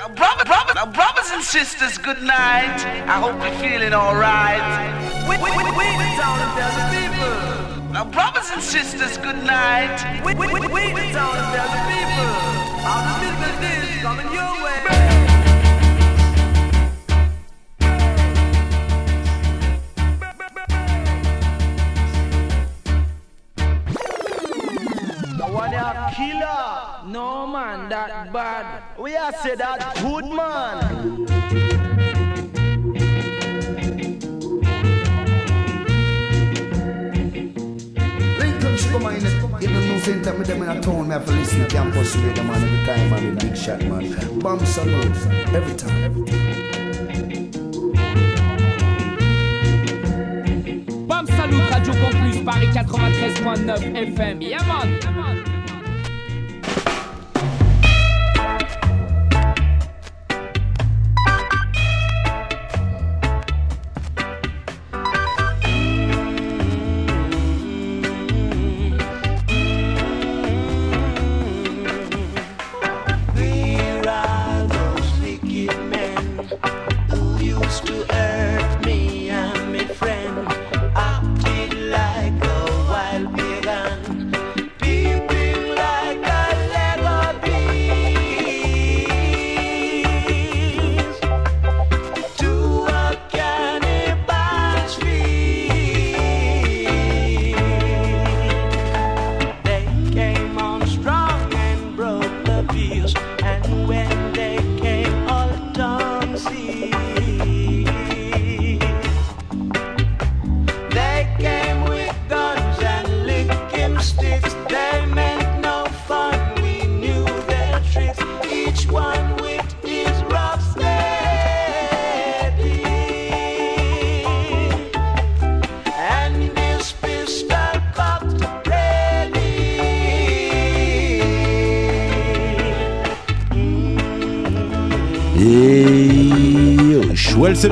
Now, brother, brother, now, brothers and sisters, good night. I hope you're feeling alright. We, we, we, we town and tell the people. Now, brothers and sisters, good night. We, we, we, we town and tell the people. How the business is coming your way. killer. No man, that bad. We are say that good man. come on, you know, no same time with them in a town, me have to listen to campus radio, man, every time, man, the big shot, man. Bam Salute, every time. Every time. Bam Salut, Radio Campus, Paris 93.9 FM. Yeah, man. Yeah, man.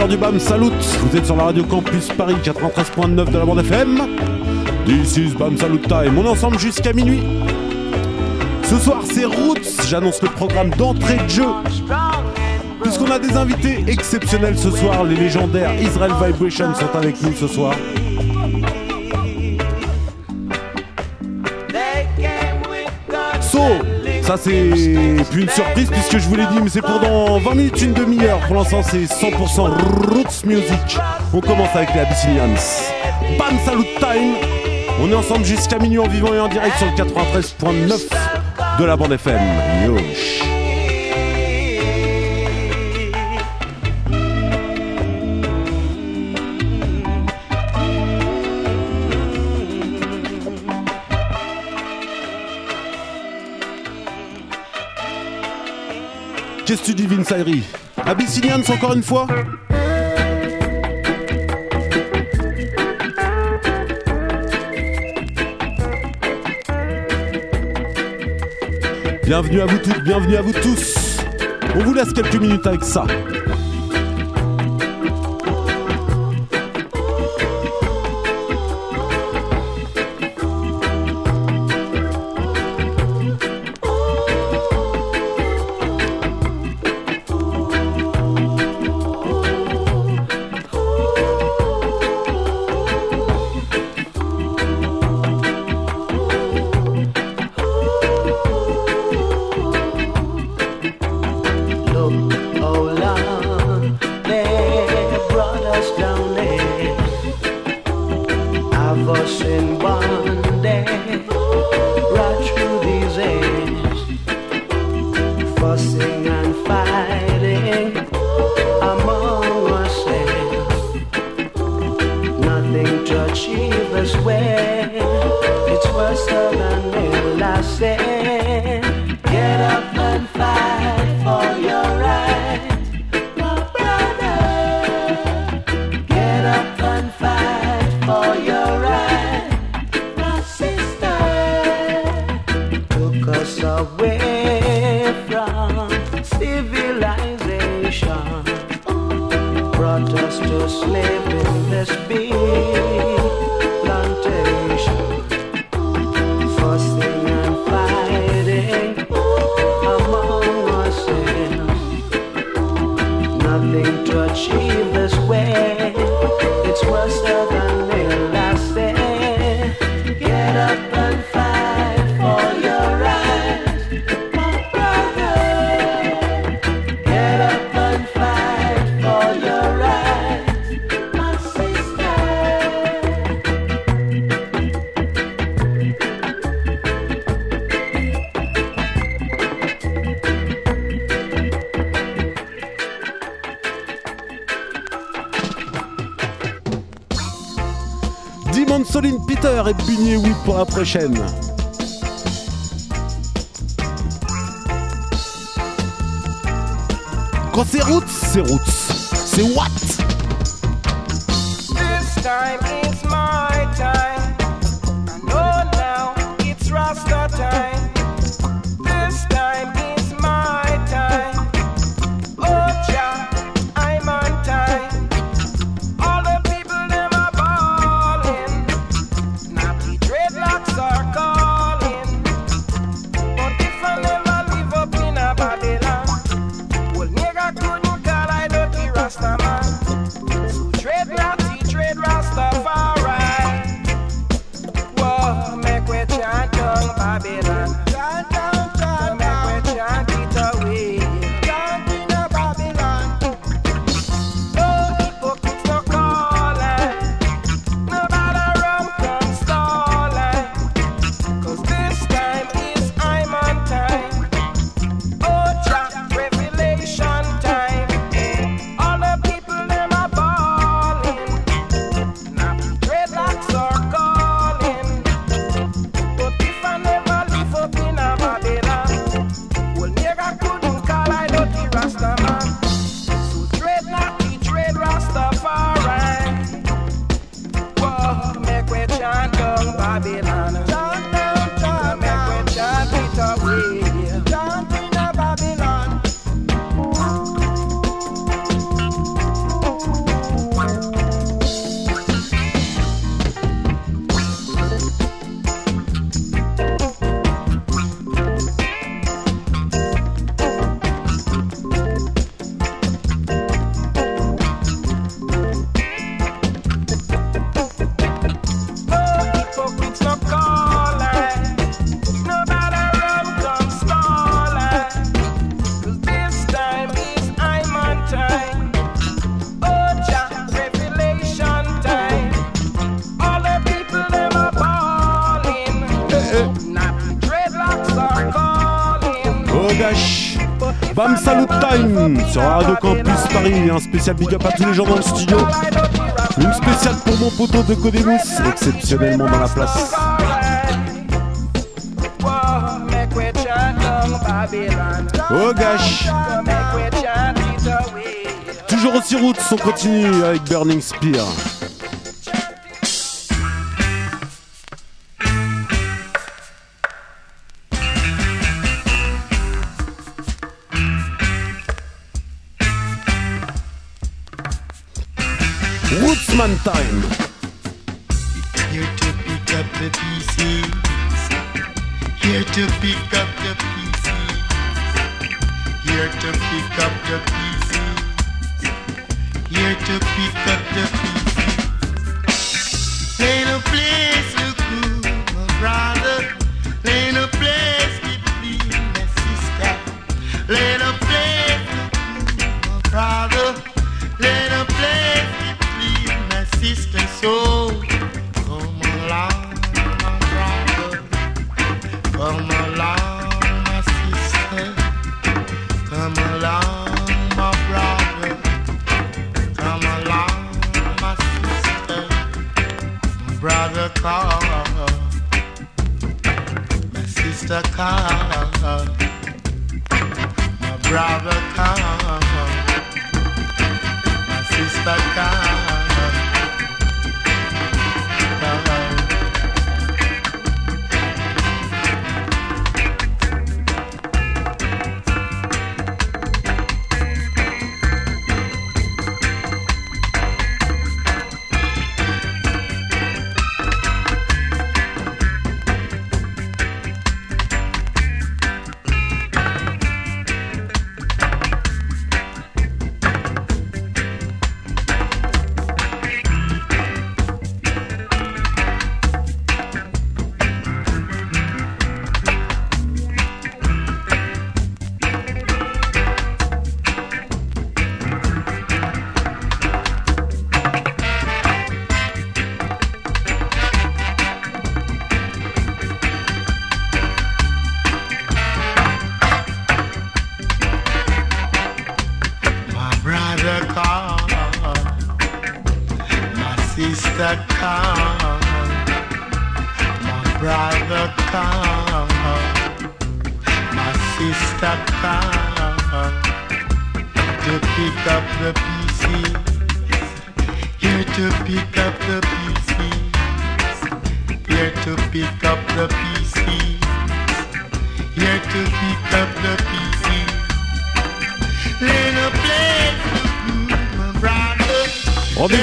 Du BAM Salut. Vous êtes sur la radio Campus Paris 93.9 de la bande FM. This is BAM Salut Time. On est ensemble jusqu'à minuit. Ce soir, c'est Roots. J'annonce le programme d'entrée de jeu. Puisqu'on a des invités exceptionnels ce soir, les légendaires Israel Vibration sont avec nous ce soir. Ça c'est plus une surprise puisque je vous l'ai dit mais c'est pour dans 20 minutes, une demi-heure. Pour l'instant c'est 100% Roots Music. On commence avec les Abyssinians. Bam Salut Time. On est ensemble jusqu'à minuit en vivant et en direct sur le 93.9 de la bande FM. Yosh. Qu'est-ce que tu dis, Abyssinians encore une fois? Bienvenue à vous toutes, bienvenue à vous tous. On vous laisse quelques minutes avec ça. monde Soline Peter et Bunny Wood pour la prochaine. Quand c'est roots, c'est roots. C'est what? Paris. Un spécial big up à tous les gens dans le studio. Une spéciale pour mon poteau de Codémus, exceptionnellement dans la place. Oh gosh Toujours aussi route, on continue avec Burning Spear. Postman Time. Here to pick up the pieces. Here to pick up the pieces. Here to pick up the pieces. Here to pick up the pieces.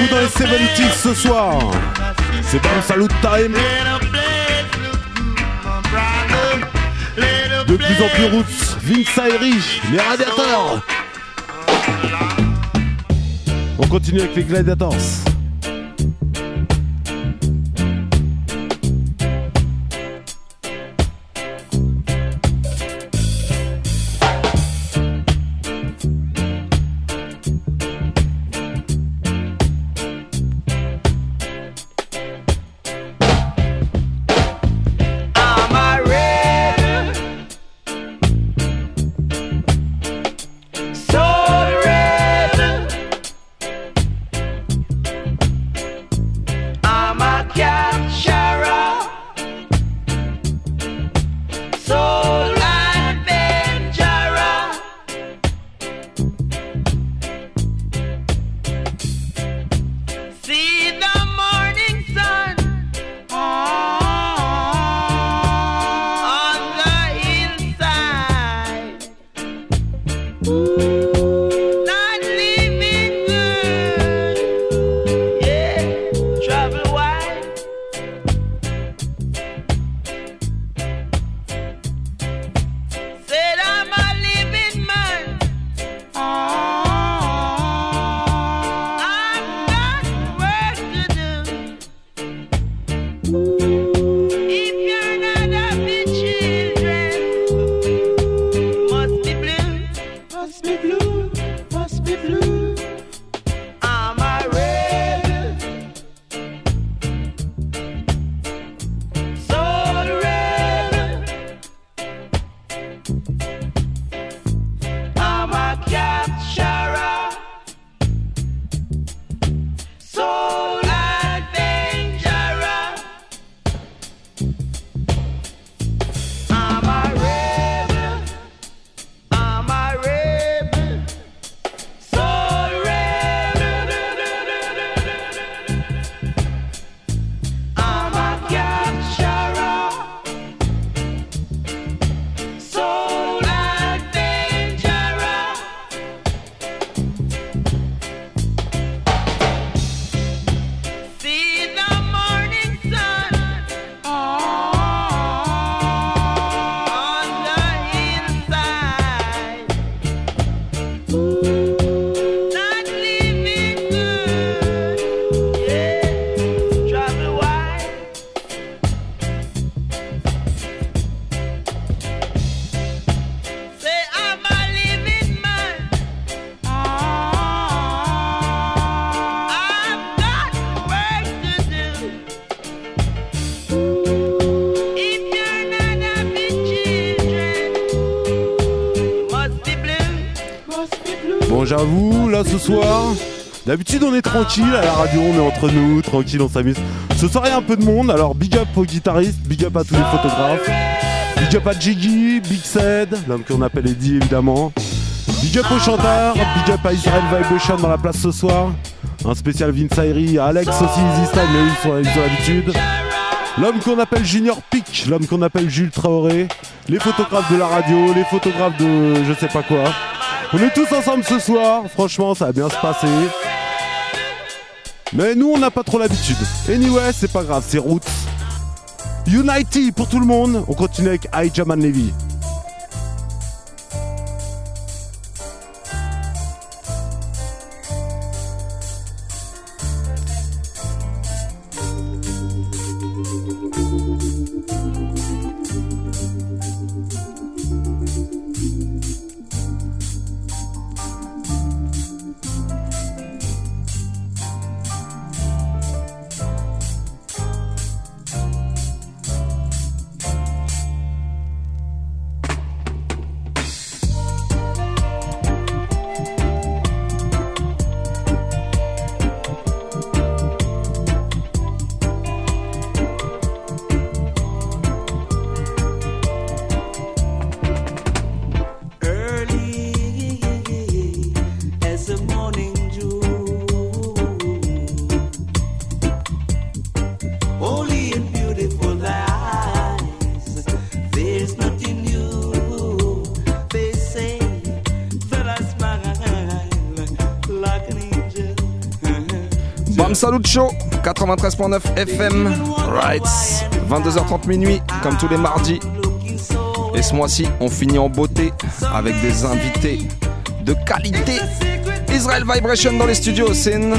Dans les 70s ce soir. C'est le salut time. De plus en plus roots. Vince Ayri, les radiateurs. On continue avec les gladiators. D'habitude on est tranquille à la radio, on est entre nous, tranquille, on s'amuse. Ce soir il y a un peu de monde, alors big up aux guitaristes, big up à tous les photographes, big up à Jiggy, Big Sed, l'homme qu'on appelle Eddie évidemment, big up aux chanteurs, big up à Israel Vibration dans la place ce soir, un spécial Vince Ayri, Alex aussi, Easy Style, mais ils sont, ils ont l'habitude. L'homme qu'on appelle Junior Peak, l'homme qu'on appelle Jules Traoré, les photographes de la radio, les photographes de je sais pas quoi. On est tous ensemble ce soir, franchement ça va bien se passer. Mais nous on n'a pas trop l'habitude. Anyway, c'est pas grave, c'est Roots. Unity pour tout le monde, on continue avec I Jaman Levy. 93.9 FM, Rights, 22h30 minuit, comme tous les mardis. Et ce mois-ci, on finit en beauté avec des invités de qualité. Israel Vibration dans les studios, scène.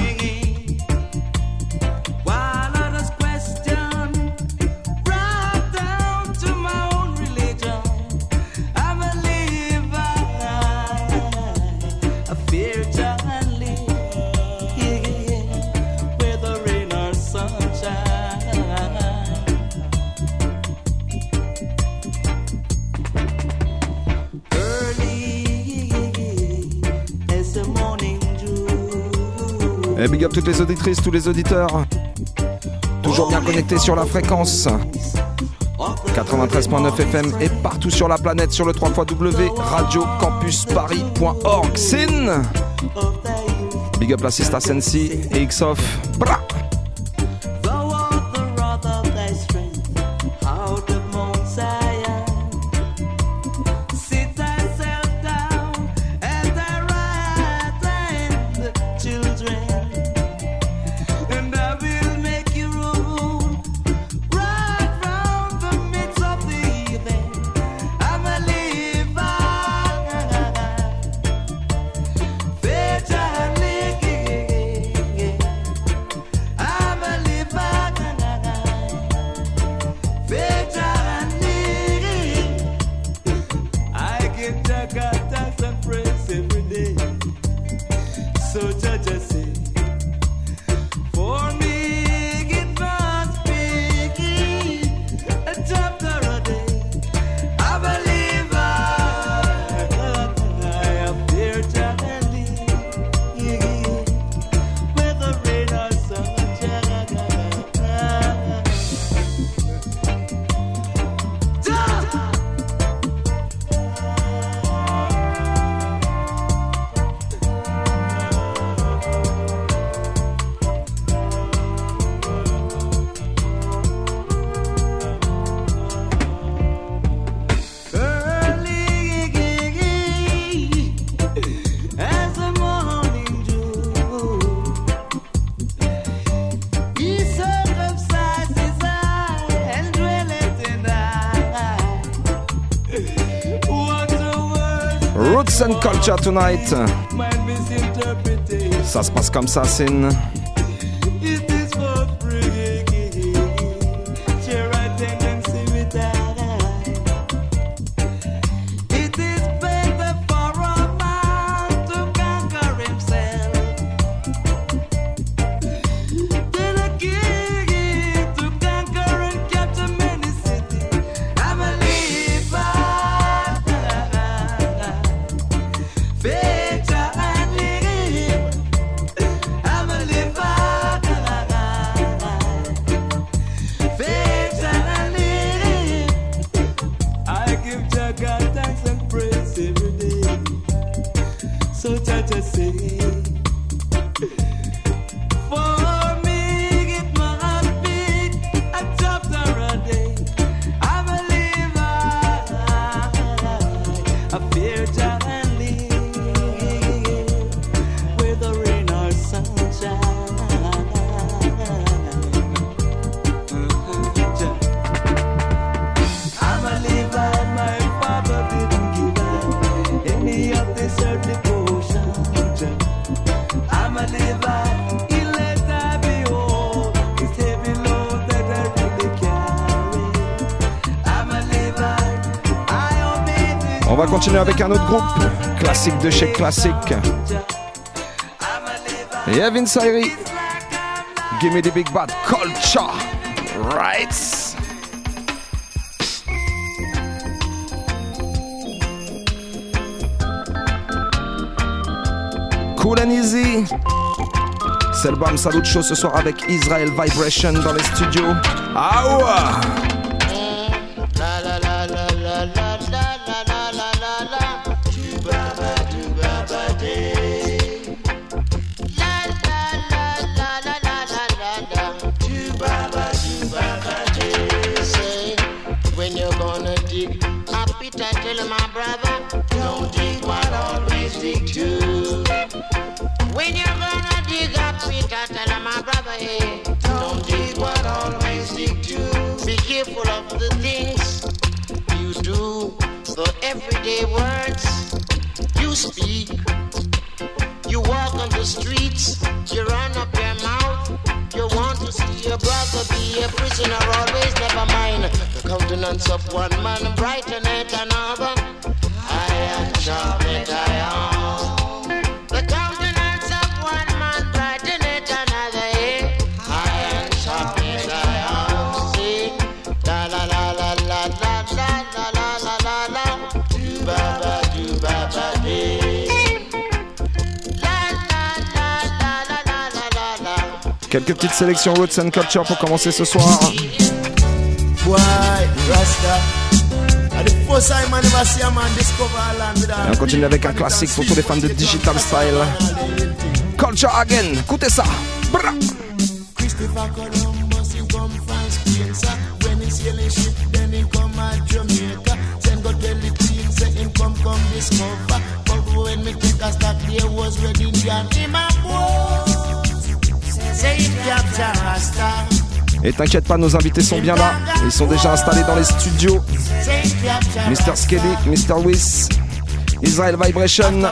Eh, big up toutes les auditrices, tous les auditeurs. Toujours bien connectés sur la fréquence. 93.9 FM et partout sur la planète sur le 3 radiocampusparis.org. Sin Big up la à Sensi et Xof. Tonight. Ça se passe comme ça, Sin. avec un autre groupe, classique de chez classique. Yavin Sairi, Give Me the Big Bad Culture, right? Cool and easy. C'est le Bam Salut Show ce soir avec Israel Vibration dans les studios. Ah petites sélections Roots and Culture pour commencer ce soir. Et on continue avec un classique pour tous les fans de Digital Style. Culture Again, écoutez ça. Bra. Christopher Columbus, he come from Spain, sir. When he sail ship, then he come at Jamaica. Then go tell the queen, say him come, come discover. But when me take a stop, there was Red Indian. Him Et t'inquiète pas, nos invités sont bien là. Ils sont déjà installés dans les studios. Mr. Skelly, Mr. Wiss, Israel Vibration.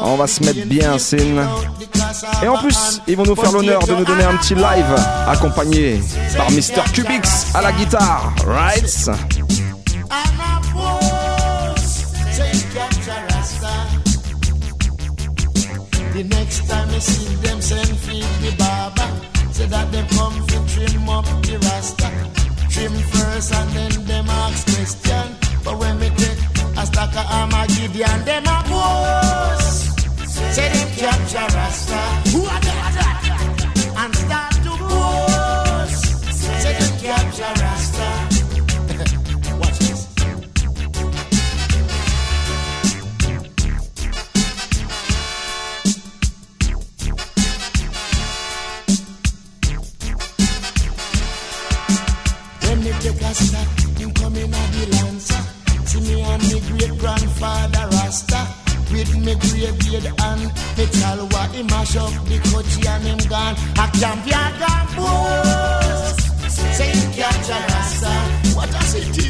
On va se mettre bien, Sin. Et en plus, ils vont nous faire l'honneur de nous donner un petit live accompagné par Mr. Cubix à la guitare. Right? See them send feed the barber, say that they come to trim up the Rasta. Trim first and then them ask question. But when me take a stack of Armageddon, them a boss. Say them capture Rasta. Who are Me graveyard and me talwa, he mash up the coachy and him gone. A champion gone boast. Say him catch a Rasta. What does it do?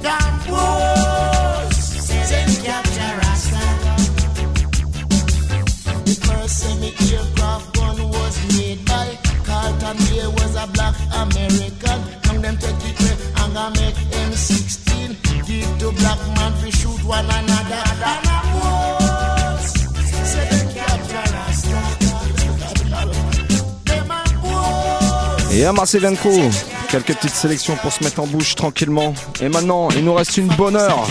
Gone boast. Say him catch a Rasta. The first semi-aircraft gun was made by Carlton Bay was a black American. And them take it and I make M16. Give to black man to shoot one another. Et un Marseille Crew. Quelques petites sélections pour se mettre en bouche tranquillement. Et maintenant, il nous reste une bonne heure.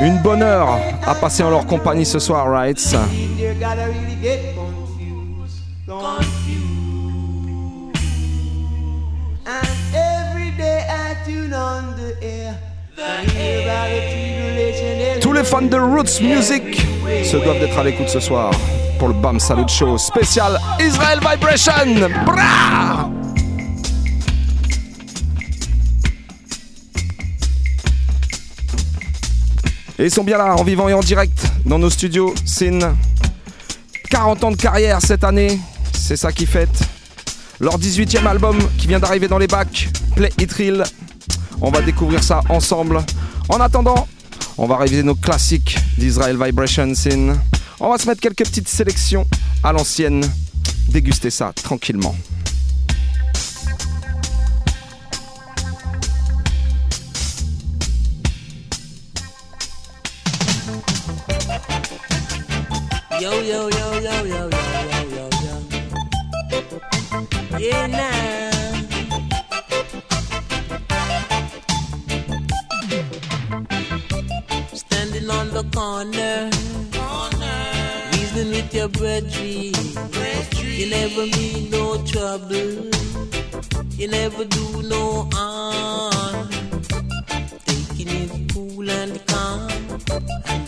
Une bonne heure à passer en leur compagnie ce soir, right? You gotta really get confused, confused. And every day I tune on the air. I hear about the tribulation and Tous les fans de Roots Music se doivent d'être à l'écoute ce soir pour le BAM Salut Show spécial Israel Vibration. Bra Et ils sont bien là, en vivant et en direct, dans nos studios. Sin. 40 ans de carrière cette année, c'est ça qui fête. Leur 18e album qui vient d'arriver dans les bacs, Play It Real. On va découvrir ça ensemble. En attendant, on va réviser nos classiques d'Israel Vibration Sin. On va se mettre quelques petites sélections à l'ancienne. Déguster ça tranquillement. Yo, yo, yo, yo, yo, yo, yo, yo, yo. Yeah, now. Standing on the corner, reasoning with your brethren. You never mean no trouble. You never do no harm. Taking it cool and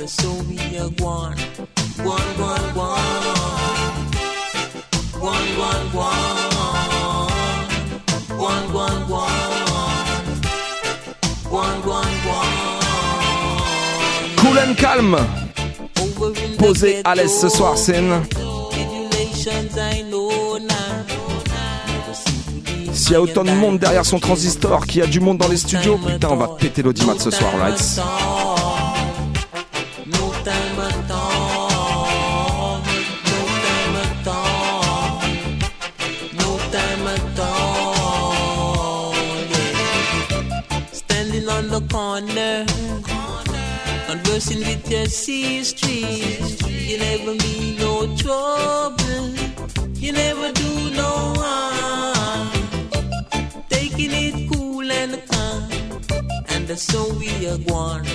calm, and so we are one. One, one, one. One, one, one. One, one, one. One, one, one. Cool and calm. Over in Posé à l'aise ce soir, now. S'il y a autant de monde derrière son transistor, qu'il y a du monde dans les studios, putain, on va péter l'audimat ce soir, right corner, conversing with your sister. You never mean no trouble. You never do no harm. Taking it cool and calm. And so we are gone.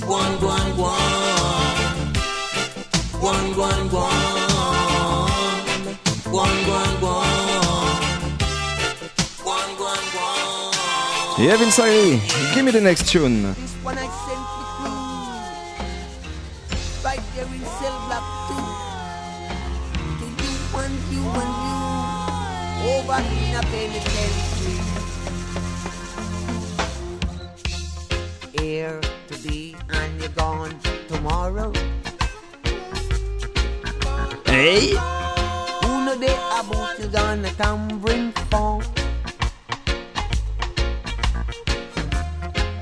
Gone, gone, gone. Gone, gone, gone. Gone, gone, gone. Yeah, Vince Ayri, give me the next tune. When I sent the crew right there in cell block two. To you and you and you over in a penitentiary. Here today and you're gone tomorrow. Hey! Who know they about you gonna come bring phone?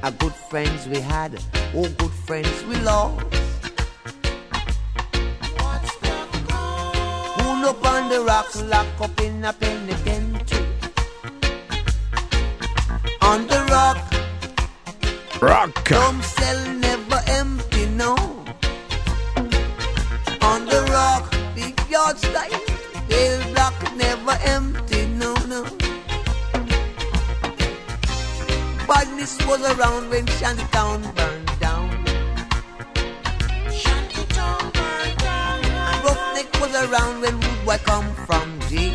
A good friends we had, oh good friends we lost. Who know on the rocks lock up in a penitentiary? On the rock, Rock! some cell never empty, no. On the rock, big yard style, pale Badness was around when Shantytown burned down. Shantytown burned down. And Roughneck was around when Woodway come from J.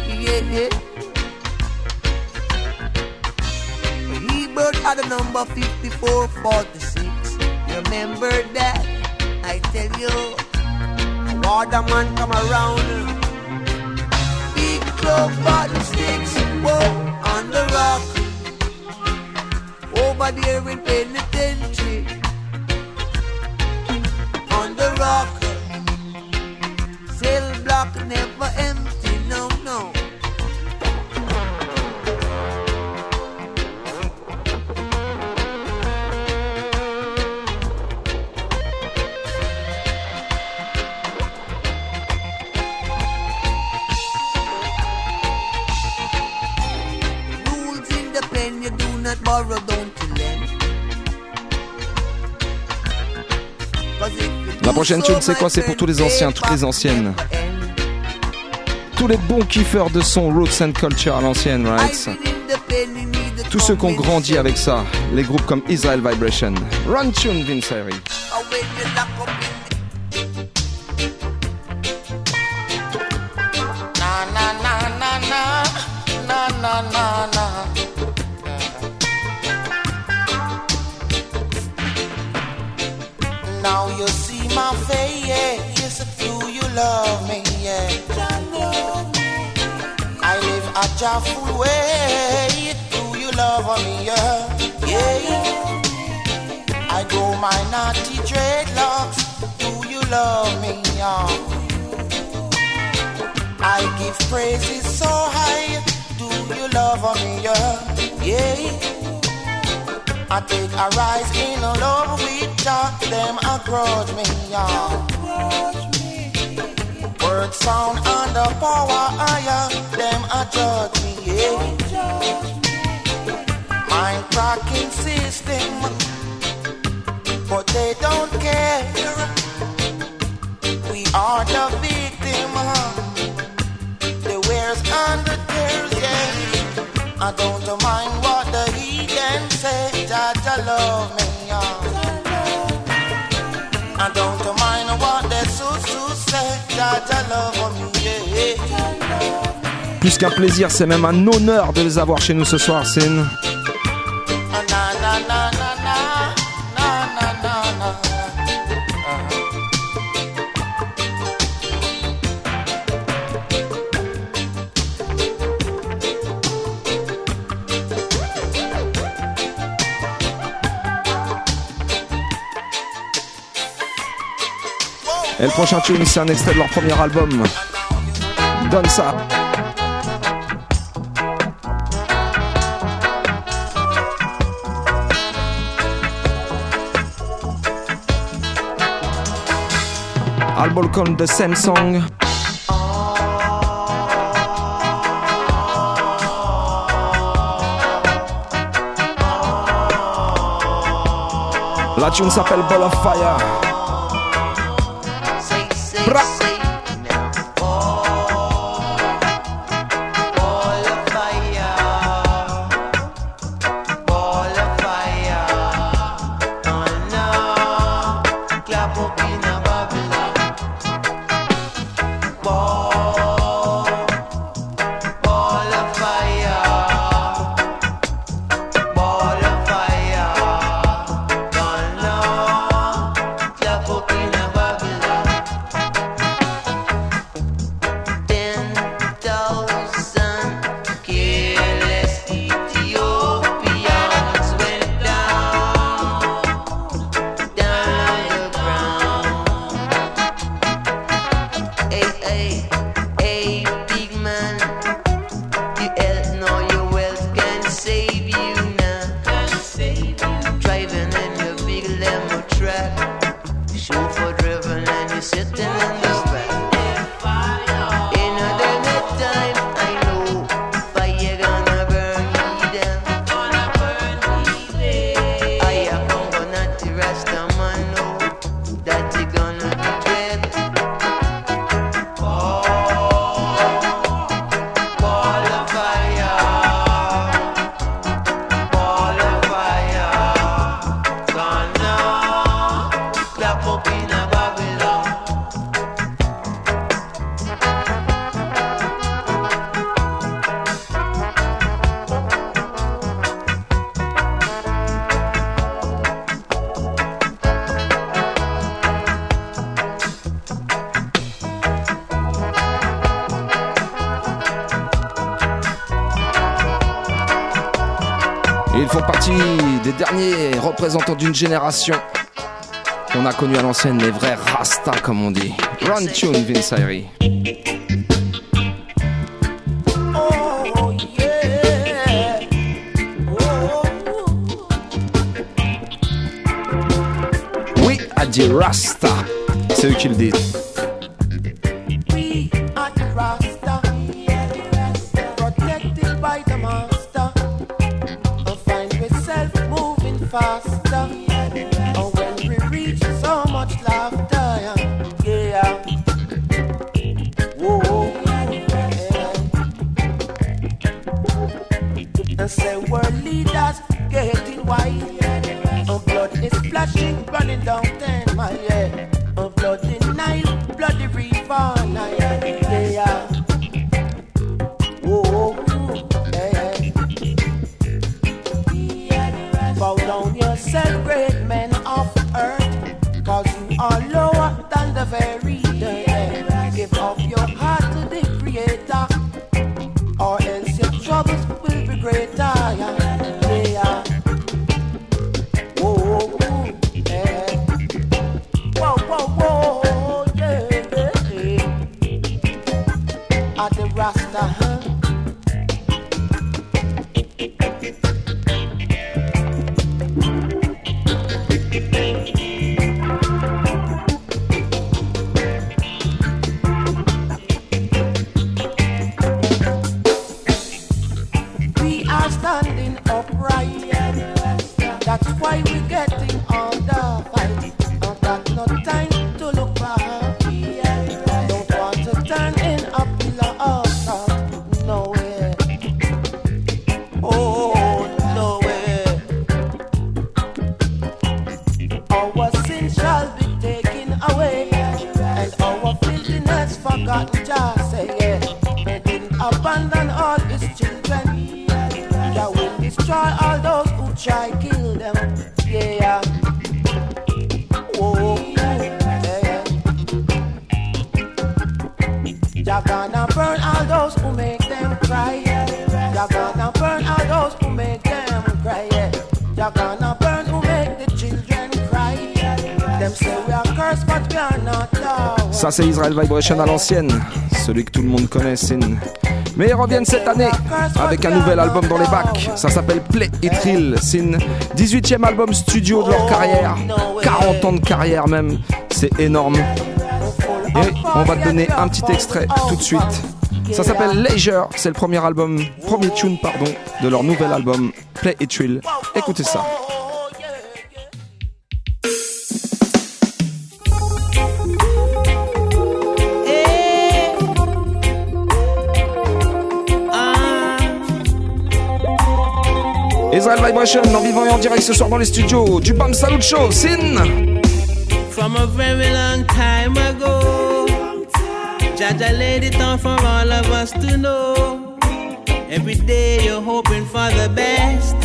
Hebert had a number 5446. You remember that? I tell you, Waterman come around. Big club bottle sticks, whoa, on the rock. Over there in penitentiary. On the rock. Cell block never empty, no, no. Rules in the pen, you do not borrow, La prochaine tune, c'est quoi C'est pour tous les anciens, toutes les anciennes. Tous les bons kiffeurs de son Roots and Culture à l'ancienne, right? Tous ceux qui ont grandi avec ça, les groupes comme Israel Vibration. Run tune, Vince. My naughty dreadlocks. Do you love me? Yeah. I give praises so high. Do you love me? Yeah. yeah. I take a rise in love with Jah. Them a grudge me. Yeah. Word sound under power higher. Them a judge me. Yeah. Mind cracking system. But they don't care. We are the victim. huh? The wears and the tears, yeah. I don't mind what the heathen say, I love me, yeah. I don't mind what the susu say, love me, yeah. Plus qu'un plaisir, c'est même un honneur de les avoir chez nous ce soir. Na Et le prochain tune, c'est un extrait de leur premier album. Donne ça. Albolcon de Samsung. La tune s'appelle Ball of Fire. font partie des derniers représentants d'une génération qu'on a connue à l'ancienne, les vrais Rasta comme on dit. Run tune, Vince Ayri. Oui, a dit Rasta. C'est eux qui le disent. Ça c'est Israel Vibration à l'ancienne, celui que tout le monde connaît, Sin. Mais ils reviennent cette année avec un nouvel album dans les bacs. Ça s'appelle Play It Real. C'est 18e album studio de leur carrière. 40 ans de carrière même. C'est énorme. Et on va te donner un petit extrait tout de suite. Ça s'appelle Leisure. C'est le premier album, premier tune, pardon, de leur nouvel album Play It Real. Écoutez ça. Israel Vibration en vivant et en direct ce soir dans les studios du Bam Salut Show, Sin From a very long time ago, Jaja laid it down for all of us to know. Every day you're hoping for the best.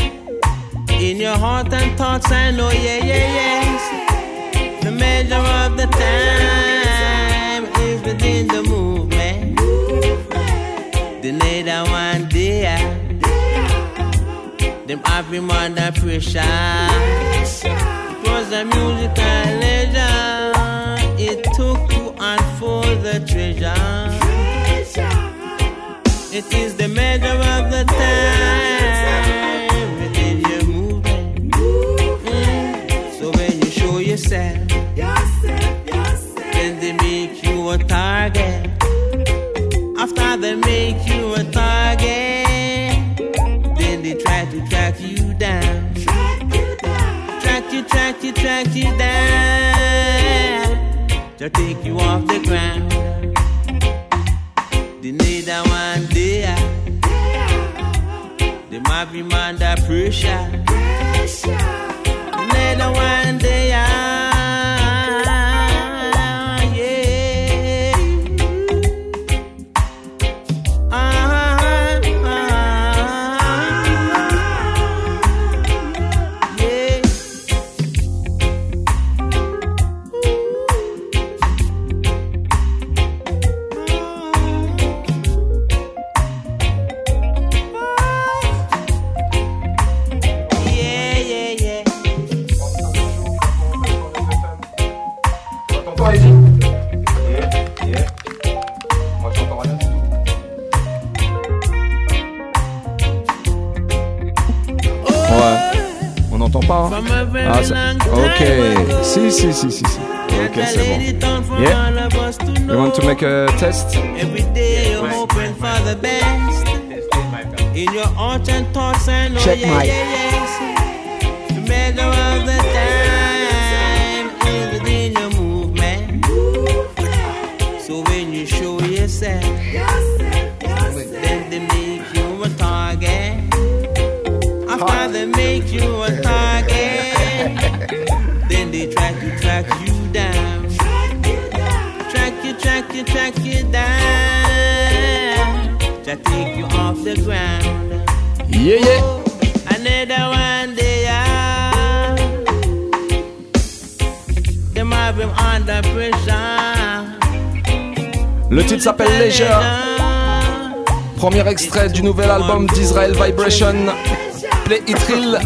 In your heart and thoughts, I know, yeah, yeah, yes. The measure of the time is within the movement. The later one day, them having under pressure. It was a musical leisure. It took to unfold the treasure. It is the measure of the time. So when you show yourself, then they make you a target. After they make Track you, track you, down. To take you off the ground. They need that one day. They might be under pressure. They need that one day. Pas Ah, ça- Ok. Si, si, si, si, si. Ok, c'est bon. Yeah. You want to make a test Every day you're hoping for the best. In your heart and thoughts, I know, Check yeah, mic. yeah, yes. The measure of the time is within your movement. So when you show yourself, then they make you a target. After they make you a target, then they try to track you down. Track you, track you, track you down. To take you off the ground. Yeah, yeah. Another one day, yeah. Them have him under pressure. Le titre s'appelle Leisure. Premier extrait du nouvel album d'Israel Vibration. Play It Real.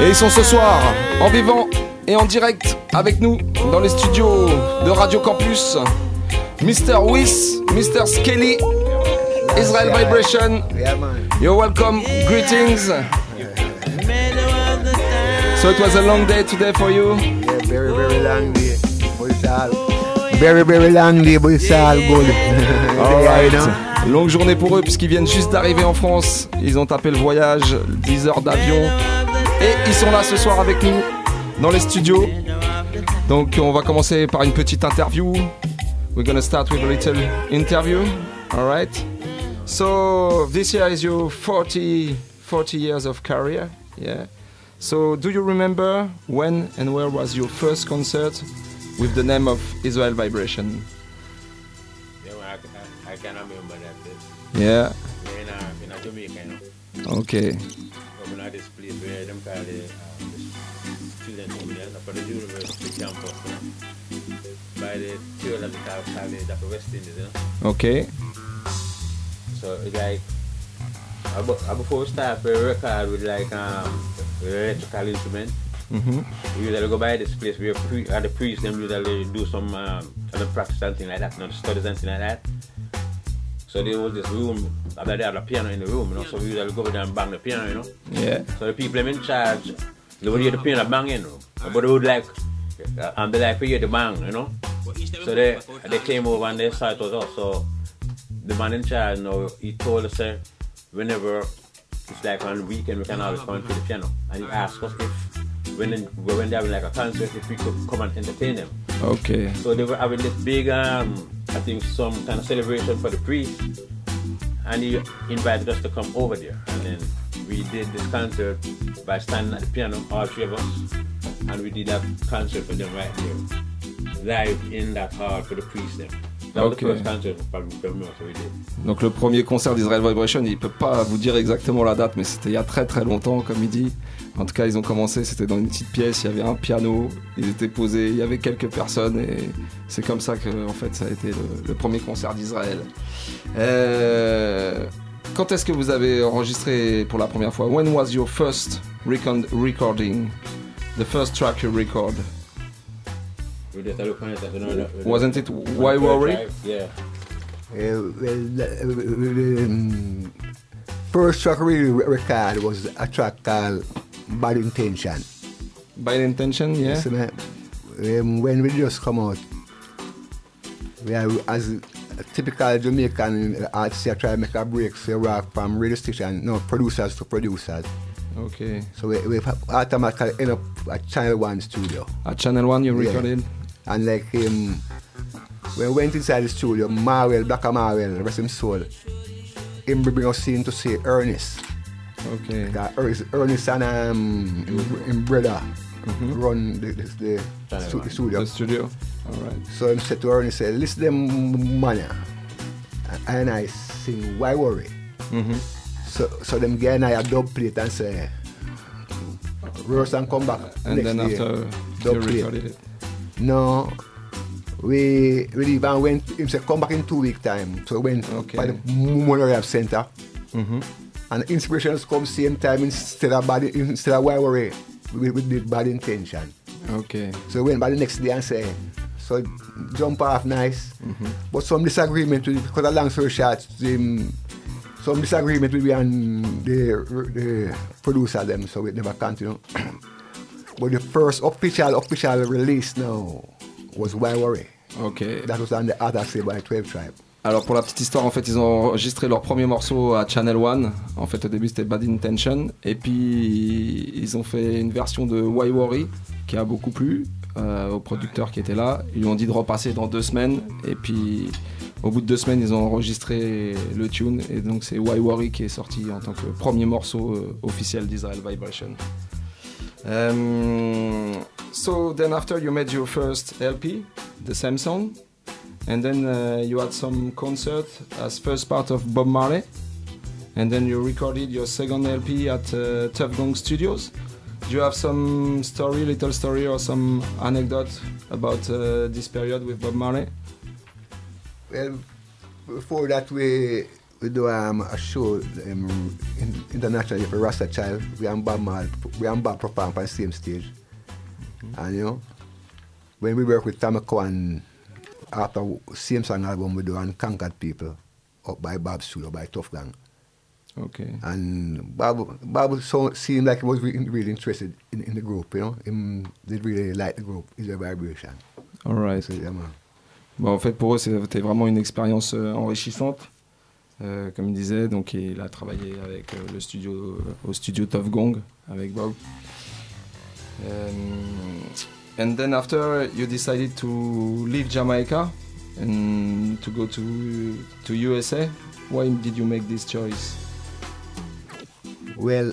Et ils sont ce soir en vivant et en direct avec nous dans les studios de Radio Campus. Mr. Wiss, Mr. Skelly, Israel Vibration. You're welcome, greetings. So it was a long day today for you? Yeah, very, very long day. Very, very long day, all? Longue journée pour eux puisqu'ils viennent juste d'arriver en France. Ils ont tapé le voyage, 10 heures d'avion. Et ils sont là ce soir avec nous dans les studios. Donc on va commencer par une petite interview. We're gonna start with a little interview. All right. So this year is your 40, 40 years of career. Yeah. So do you remember when and where was your first concert with the name of Israel Vibration? Yeah, I, I, I can remember that. Yeah. in Jamaica, you know. Okay. Theological college of the West Indies, you know. Okay. So it's like, uh, before we start, we record with like um, with electrical instrument. Mhm. We usually go by this place where pre- uh, the priests them usually do some um, kind practice and thing like that, you know, studies and thing like that. So there was this room, after they had a piano in the room, you know, so we usually go over there and bang the piano, you know. Yeah. So the people them in charge, they would hear the piano banging, you know. but they would like, and they like hear the bang, you know. So they they came over and they saw it was us. So the man in charge, you know, he told us, uh, whenever it's like on the weekend, we can always come and play the piano. And he asked us if, when, when they having like a concert, if we could come and entertain them. Ok. So they were having this big, um, I think, some kind of celebration for the priest, and he invited us to come over there. And then we did this concert by standing at the piano, all three of us, and we did that concert for them right there, live in that hall for the priest. Them. Okay. Donc le premier concert d'Israel Vibration, il peut pas vous dire exactement la date, mais c'était il y a très très longtemps, comme il dit. En tout cas, ils ont commencé, c'était dans une petite pièce, il y avait un piano, ils étaient posés, il y avait quelques personnes, et c'est comme ça que en fait ça a été le, le premier concert d'Israël. Euh, quand est-ce que vous avez enregistré pour la première fois? When was your first recording? The first track you record? We did a little concert, you know, that- Wasn't it Why Worry? Yeah. Uh, the um, first track we re- record was a track called Bad Intention. Bad Intention, yeah. Man, um, when we just come out, we are, as a typical Jamaican artist, I try to make a break, so rock from radio station, no, producers to producers. Okay. So we, we automatically end up at Channel One studio. At Channel One, you Yeah. recorded? And like him, when we went inside the studio, Marwell, Blacka Morwell, rest him soul, him bring us in to see Ernest. Okay. That Ernest, Ernest and um, him, him brother run the, the, the, stu- the studio. The studio. All right. So him said to Ernest, say, listen them man, and I sing Why Worry. Mhm. So so them guy and I a dub plate and say, roast and come back. And then day, after dub you plate. recorded it. No, we we leave and went. Him said come back in two week time. So we went by the Memorial Center. Mhm. And inspirations come same time instead of bad instead of why worry. We, we did bad intention. Okay. So we went by the next day and say, so jump off nice. Mhm. But some disagreement with because a long story short, um, some disagreement with me and the the producer them, so we never continue. but the first official official release now was Why Worry. Okay. That was on the other side by 12 Tribe. Alors pour la petite histoire, en fait, ils ont enregistré leur premier morceau à Channel One. En fait, au début, c'était Bad Intention. Et puis, ils ont fait une version de Why Worry qui a beaucoup plu euh, au producteur qui était là. Ils lui ont dit de repasser dans deux semaines. Et puis, au bout de deux semaines, ils ont enregistré le tune. Et donc, c'est Why Worry qui est sorti en tant que premier morceau euh, officiel d'Israel Vibration. Um, so then after you made your first LP, the same song, and then uh, you had some concert as first part of Bob Marley, and then you recorded your second LP at uh, Tough Gong Studios. Do you have some story, little story, or some anecdote about uh, this period with Bob Marley? Well, before that, we we do um, a show um, in, internationally for Rasta Child. We and Bob Mal, we and Bob perform on the same stage. And you know, when we work with Tamako and after same song album we do Unconquered People up by Bob Studio by Tough Gong. Okay. And Bob, Bob so, seemed like he was really, really interested in, in the group, you know. Him did really like the group, is a vibration. All right. So, yeah, man. Bon, en fait, pour eux, c'était vraiment une expérience euh, enrichissante. Euh, comme il disait, donc il a travaillé avec euh, le studio, au studio Tough Gong avec Bob. Um, and then after you decided to leave Jamaica and to go to to USA. Why did you make this choice? Well,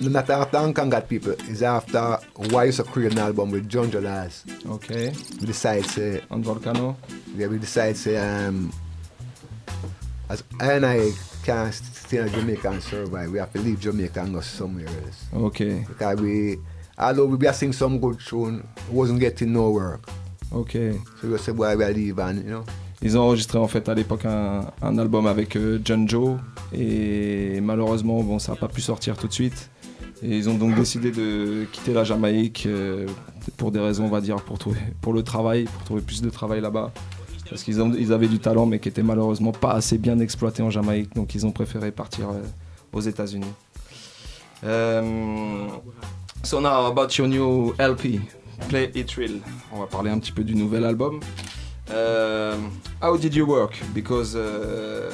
not after Unconquered People, it's after Why You create an album with John Jolas. Okay. We decide say On Volcano. Yeah, we decide say um as I and I can't stay in Jamaica and survive, we have to leave Jamaica and go somewhere else. Okay. Because we although we were singing some good tune, wasn't getting no work. Okay. So we said why we leave and you know? Ils ont enregistré en fait à l'époque un, un album avec euh, John Joe et malheureusement bon ça n'a pas pu sortir tout de suite et ils ont donc décidé de quitter la Jamaïque euh, pour des raisons on va dire pour le travail pour trouver plus de travail là-bas Parce qu'ils avaient du talent, mais qui était malheureusement pas assez bien exploité en Jamaïque. Donc ils ont préféré partir euh, aux États-Unis. Um, so now about your new LP, Play It Real. On va parler un petit peu du nouvel album. Um, how did you work? Because uh,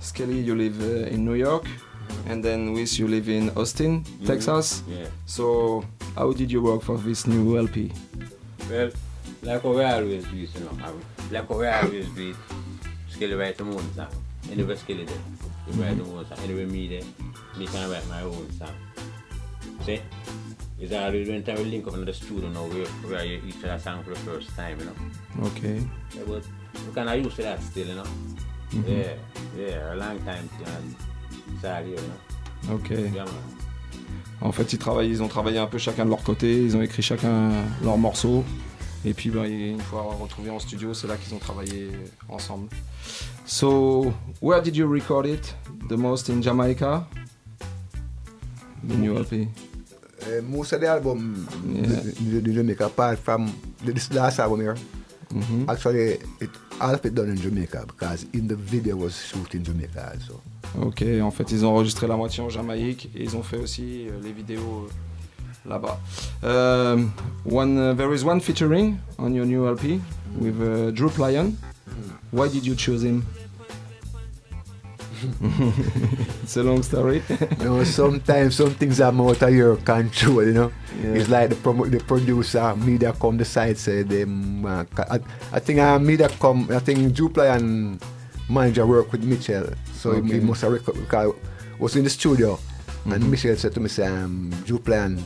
Skelly, you live in New York, and then Wiss, you live in Austin, Mhm. Texas. Yeah. So how did you work for this new LP? Well, like we always do you know. we- Like we always do it. Skelly write the own song. Anyway, Skelly there. You write the own song. Anyway, me there. Me can write my own song. See? It's always when time we link up in the studio now, we where you each other song for the first time, you know. Okay. Yeah, but we kind of used to that still, you know. Mhm. Yeah, yeah, a long time. And it's know. Ok. Man. En fait, ils travaillent, ils ont travaillé un peu chacun de leur côté, ils ont écrit chacun leur morceau. Et puis, ben, une fois retrouvés en studio, c'est là qu'ils ont travaillé ensemble. So, where did you record it the most in Jamaica? The new LP. Uh, most of the album, Yeah. the, the, the Jamaica, apart from the, this last album here, Mhm. actually, it, all of it done in Jamaica because in the video was shot in Jamaica also. Ok, en fait, ils ont enregistré la moitié en Jamaïque et ils ont fait aussi euh, les vidéos euh, là-bas. Um, one, uh, there is one featuring on your new LP with uh, Drew Lion. Why did you choose him? it's a long story. know, sometimes some things are out of your control, you know. Yeah. It's like the, promo- the producer, media come decide, say them. Uh, I, I think uh, media come, I think Jupla and manager work with Mitchell. So he- he must have record, because was in the studio and Mhm. Mitchell said to me, say, um, Jupla and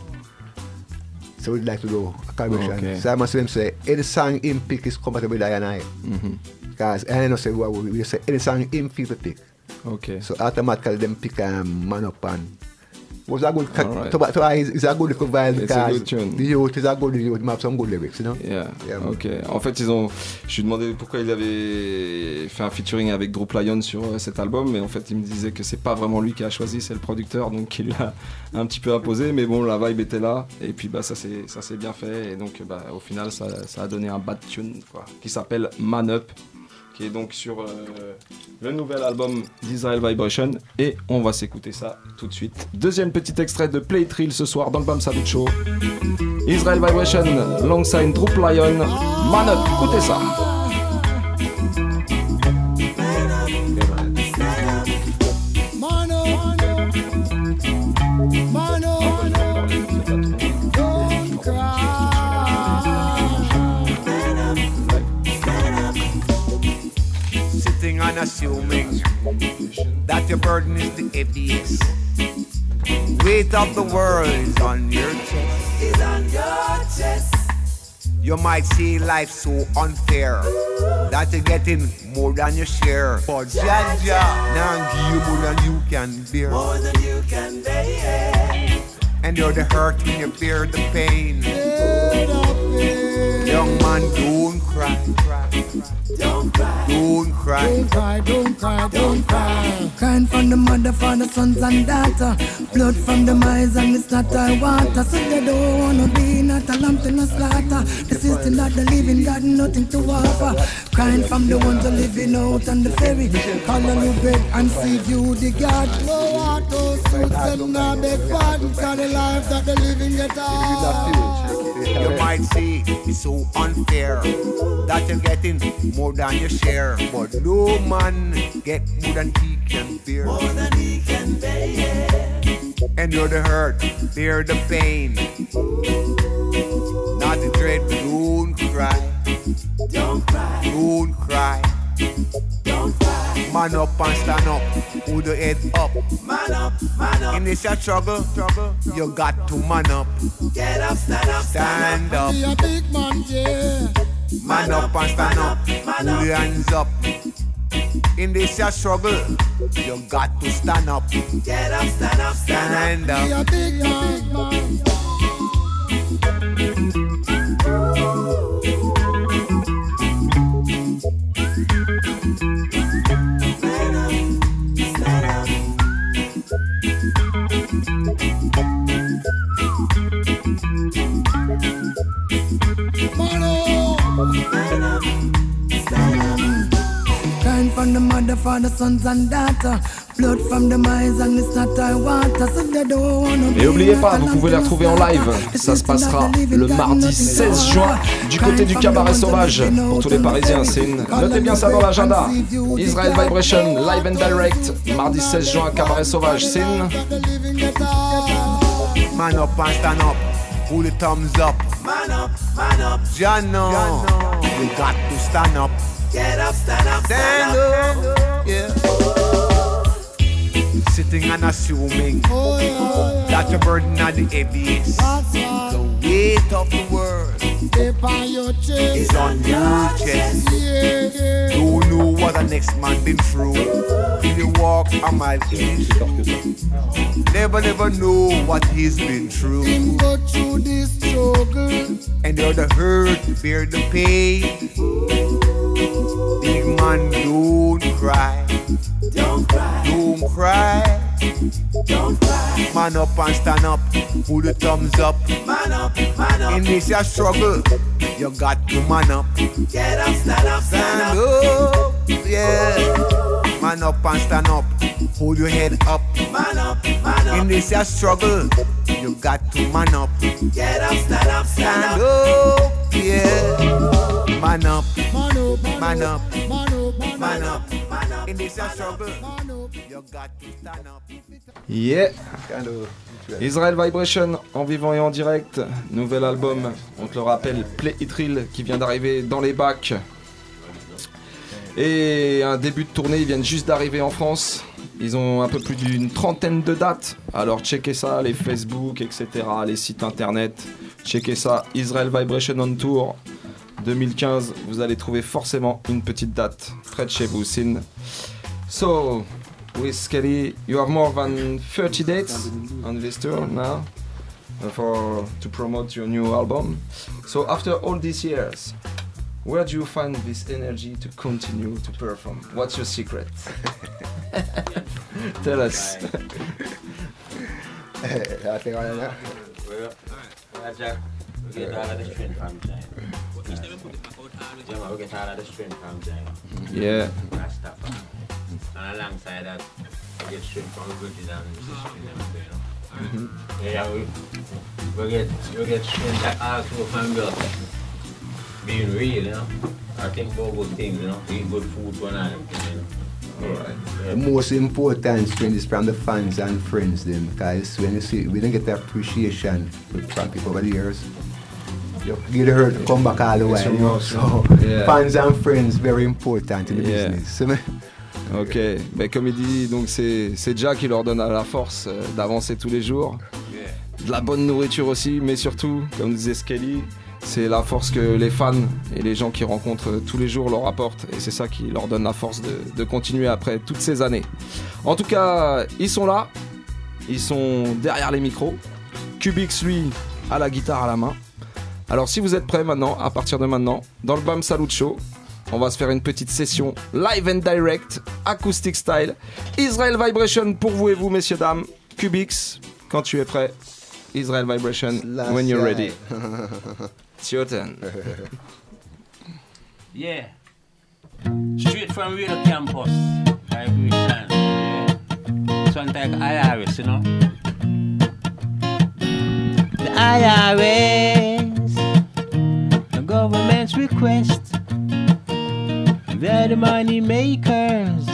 so we'd like to do a collaboration. Okay. So I must him say, any song him pick is compatible with I and I. Because I know say, well, we say, any song him people pick. Okay. So automatically them pick um, man up and was a good? Alright. to, to, it's, it's a good vibe because the youth is a good? Youth, have some good lyrics, you know? Yeah. Yeah, ok. En fait, ils ont. Je lui ai demandé pourquoi il avait fait un featuring avec Group Lion sur euh, cet album, mais en fait, il me disait que c'est pas vraiment lui qui a choisi, c'est le producteur, donc qui l'a un petit peu imposé. Mais bon, la vibe était là, et puis bah ça s'est ça s'est bien fait, et donc bah au final, ça, ça a donné un bad tune, quoi, qui s'appelle Man Up, qui est donc sur euh, le nouvel album d'Israel Vibration, et on va s'écouter ça tout de suite. Deuxième petit extrait de Play Trill ce soir dans le Bam Salut Show. Israel Vibration, Longside Troop Lion, Man Up, écoutez ça. And assuming that your burden is the heaviest. Weight of the world is on your chest. Is on your chest. You might see life so unfair that you're getting more than your share. But Jaja, now give you more than you can bear. More than you can bear. And you're the hurt when you bear the pain. Young man, don't cry. Don't cry. Don't cry. Don't cry, don't cry, don't cry. Crying from the mother, father, sons and daughter. Blood from the eyes and it's not our water. So they don't wanna be not a lamb in a slaughter. The system that the living got nothing to offer. Crying from the ones who living out on the ferry. Call a new bed and see you the God. No auto suits them now beg pardon. Cause the life that the living get on. You might say it's so unfair that you're getting more than your share. But no man get more than he can bear. More than he can bear. And you're the hurt, bear the pain. Not the dread, don't cry. Don't cry. Don't cry. Don't cry. Man up and stand up. Put the head up. Man up, man up. In this your struggle, struggle, you got to man up. Get up, stand up, stand up. Be a big man, yeah. Man up and stand up. Put your hands up. In this your struggle, you got to stand up. Get up, stand up, stand up. Be a up. big man. Mother, father, sons and daughter. Blood from the mines and it's not our water. So they don't wanna Et be oubliez pas, vous pouvez the retrouver en live. Ça se passera le mardi 16 juin du côté du cabaret sauvage pour tous les Parisiens. C'est une... Notez bien ça dans l'agenda. Israel Vibration, live and direct, mardi 16 juin, cabaret sauvage. C'est une... Man up and stand up. Pull the thumbs up. Man up, man up. John, no. We got to stand up. Get up, stand up, stand Stand up. up. Yeah. Sitting and assuming oh, that your burden are the heaviest. The weight of the world is on your chest. Don't know what the next man been through. Till you walk a mile in his shoes. Never, never know what he's been through. Go through this struggle. And the other hurt, bear the pain. Big man, don't cry. Don't cry. Don't cry. Don't cry. Man up and stand up. Pull the thumbs up. Man up, man up. In this your struggle, you got to man up. Get up, stand up, stand Stand up. up. Yeah. Man up and stand up. Hold your head up. Man up, man up. In this your struggle, you got to man up. Get up, stand up, stand Stand up. up. Yeah. Man up. Man up, Man up. man up, man Man up. up. Man up. In this your struggle, you got to stand up. Yeah Israel Vibration en vivant et en direct, nouvel album, on te le rappelle, Play It Real qui vient d'arriver dans les bacs. Et un début de tournée, ils viennent juste d'arriver en France. Ils ont un peu plus d'une trentaine de dates. Alors checkez ça, les Facebook, etc., les sites internet. Checkez ça, Israel Vibration on Tour 2015. Vous allez trouver forcément une petite date près de chez vous. Sin. So, with Skelly, you have more than 30 dates on this tour now uh, for to promote your new album. So after all these years, where do you find this energy to continue to perform? What's your secret? Tell us. I Yeah, we get all of the strength from China. Yeah. Rastafari. And alongside that, we get strength from and you know. Mhm. Yeah, we, we get we get strength that also from being real, you know. I think about good things, you know. Eat good food one and everything, you know. Alright. The most important strength is from the fans and friends them because when you see we don't get the appreciation from people over the years. You get hurt to come back all the way. You know? So Yeah. fans and friends very important in the Yeah. business. Ok, mais comme il dit, donc c'est Jack qui leur donne la force euh, d'avancer tous les jours. De la bonne nourriture aussi, mais surtout, comme disait Skelly, c'est la force que les fans et les gens qui rencontrent tous les jours leur apportent. Et c'est ça qui leur donne la force de, de continuer après toutes ces années. En tout cas, ils sont là, ils sont derrière les micros. Cubix, lui, a la guitare à la main. Alors si vous êtes prêts maintenant, à partir de maintenant, dans le BAM Salut Show, on va se faire une petite session live and direct, acoustic style. Israel Vibration pour vous et vous, messieurs, dames. Cubix, quand tu es prêt. Israel Vibration, when you're ready. It's your turn. Yeah. Straight from real campus. Vibration. Yeah. Like IRS, you know? The IRS. Government's request. They're the money makers.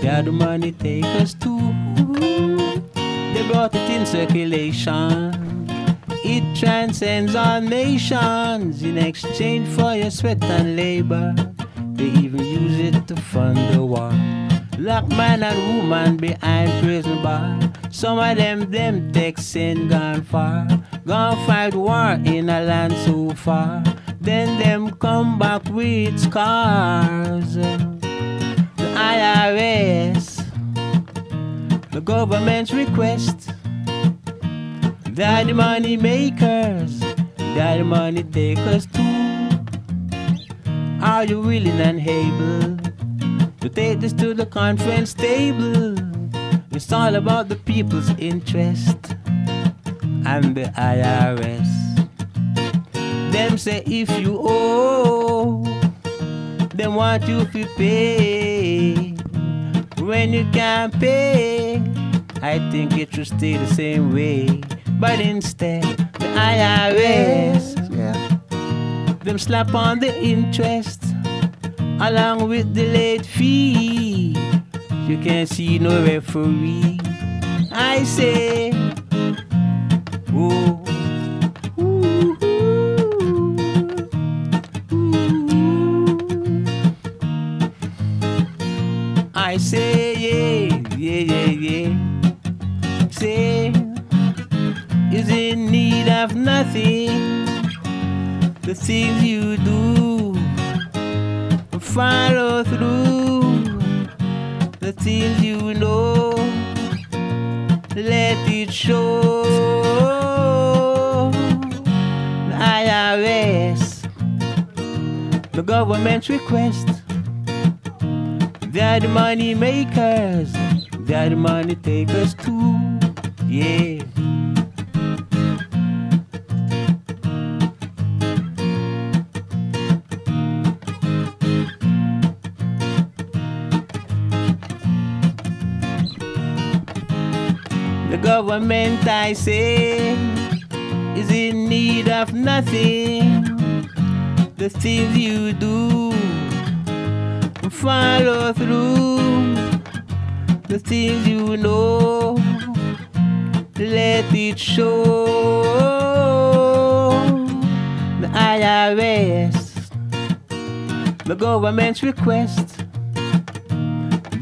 They're the money takers too. They brought it in circulation. It transcends all nations in exchange for your sweat and labor. They even use it to fund the war. Lock man and woman behind prison bar. Some of them, them Texan gone far. Gone fight war in a land so far. Then them come back with scars. The IRS, the government's request. They're the money makers, they're the money takers too. Are you willing and able to take this to the conference table? It's all about the people's interest and the IRS. Them say if you owe, them want you to pay. When you can't pay, I think it should stay the same way. But instead, the IRS, yeah, them slap on the interest along with the late fee. You can't see no referee. I say, oh. I say, yeah, yeah, yeah, yeah. Say, is in need of nothing. The things you do, follow through. The things you know, let it show. The IRS, the government's request. They're money makers. The money takers too. Yeah. The government, I say, is in need of nothing. The things you do follow through the things you know. Let it show. The IRS, the government's request.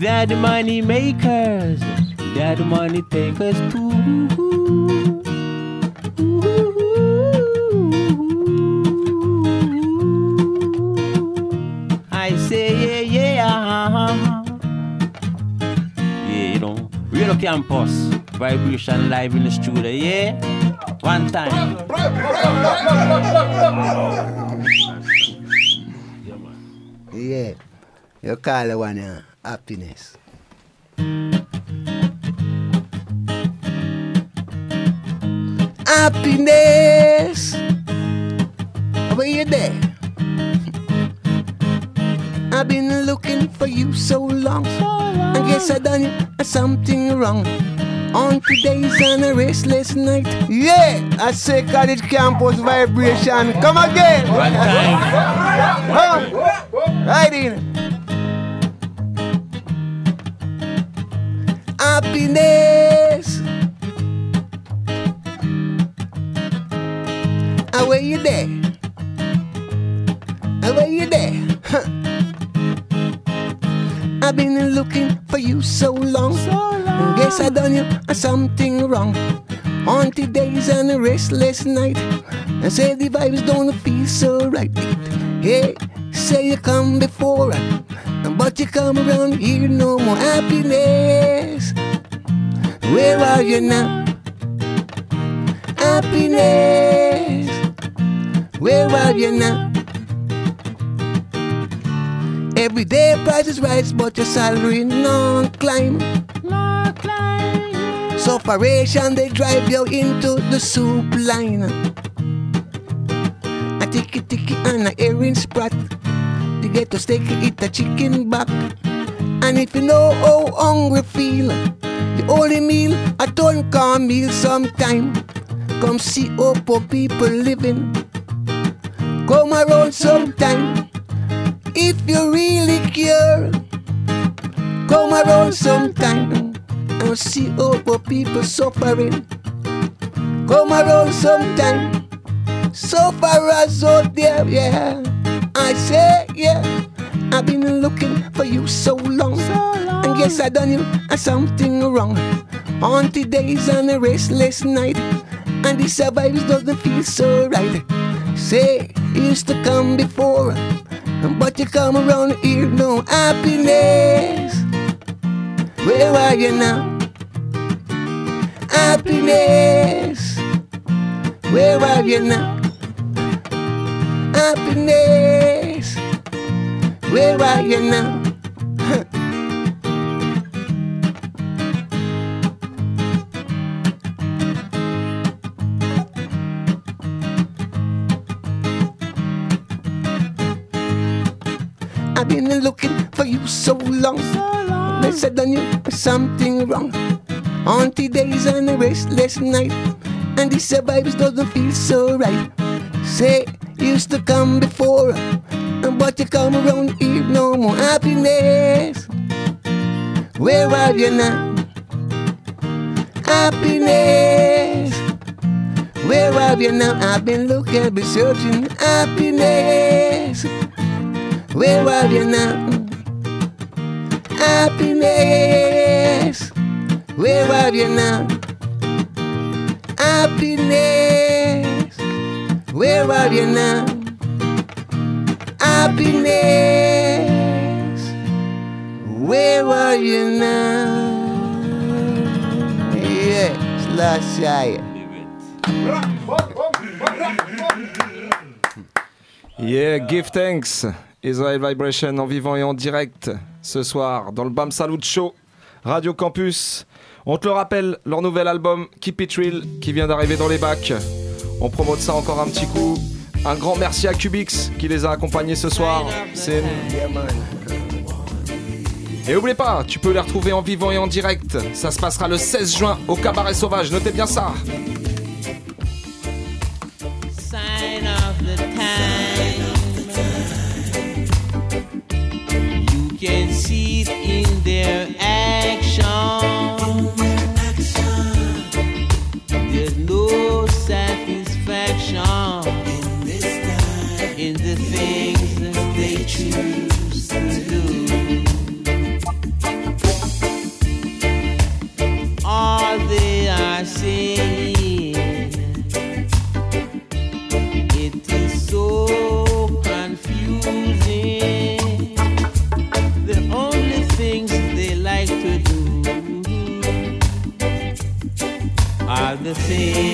They're the money makers. They're the money takers too. I real campus vibration live in the studio, yeah. One time. Yeah. You call the one uh, happiness. Happiness. Where you there? I've been looking for you so long. I guess I done something wrong. On today's on a restless night. Yeah, I say college campus vibration. Come again. One time. Huh? Right in. Happiness. Where you there? Where you there? Huh. I've been looking for you so long. Guess I done you something wrong. On days and a restless night. I say the vibes don't feel so right. Hey, say you come before, but you come around here no more happiness. Where are you now? Happiness. Where are you now? Every day prices rise, but your salary no climb. No climb. Sufferation they drive you into the soup line. A ticky ticky and a earring sprat. You get to steak, eat a chicken back. And if you know how hungry feel, the only meal a don't call meal sometime. Come see how poor people living. Come around sometime. If you really care, come around sometime and see all poor people suffering. Come around sometime. so far as out there, yeah. I say, yeah. I've been looking for you so long. And guess I done you something wrong. On days and a restless night. And the survivors doesn't feel so right. Say, used to come before. But you come around here, no happiness. Where are you now? Happiness. Where are you now? Happiness. Where are you now? Been looking for you so long. they said I knew something wrong. Haunted days and a restless night, and this vibes doesn't feel so right. Say, used to come before, but you come around here no more happiness. Where are you now? Happiness. Where are you now? I've been looking, been searching happiness. Where are you now? Happiness. Where are you now? Happiness. Where are you now? Happiness. Where are you now? Yes, last year. Yeah, give thanks. Israel Vibration en vivant et en direct ce soir dans le Bam Salut Show, Radio Campus. On te le rappelle, leur nouvel album Keep It Real qui vient d'arriver dans les bacs. On promote ça encore un petit coup. Un grand merci à Cubix qui les a accompagnés ce soir. C'est et oubliez pas, tu peux les retrouver en vivant et en direct. Ça se passera le 16 juin au Cabaret Sauvage. Notez bien ça. Can see it in their action. There's no satisfaction in the things that they choose are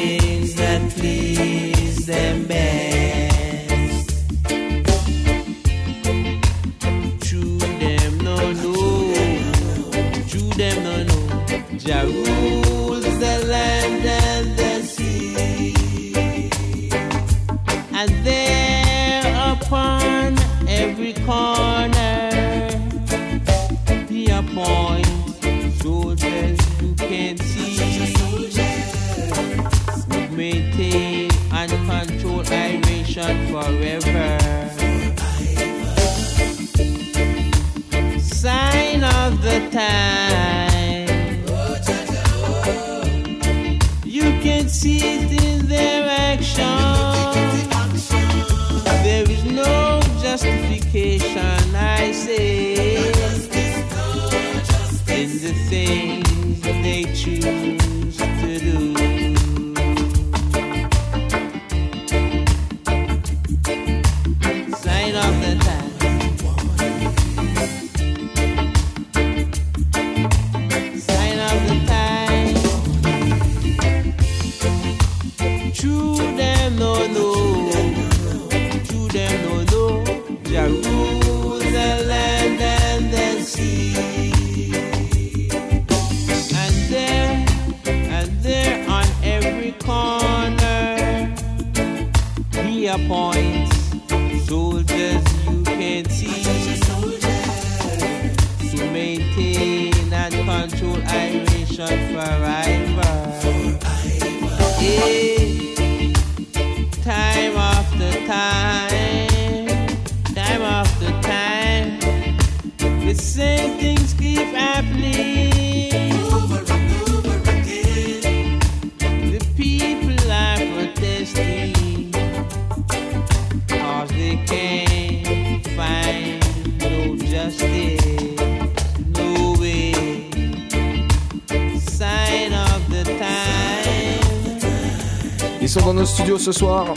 soir.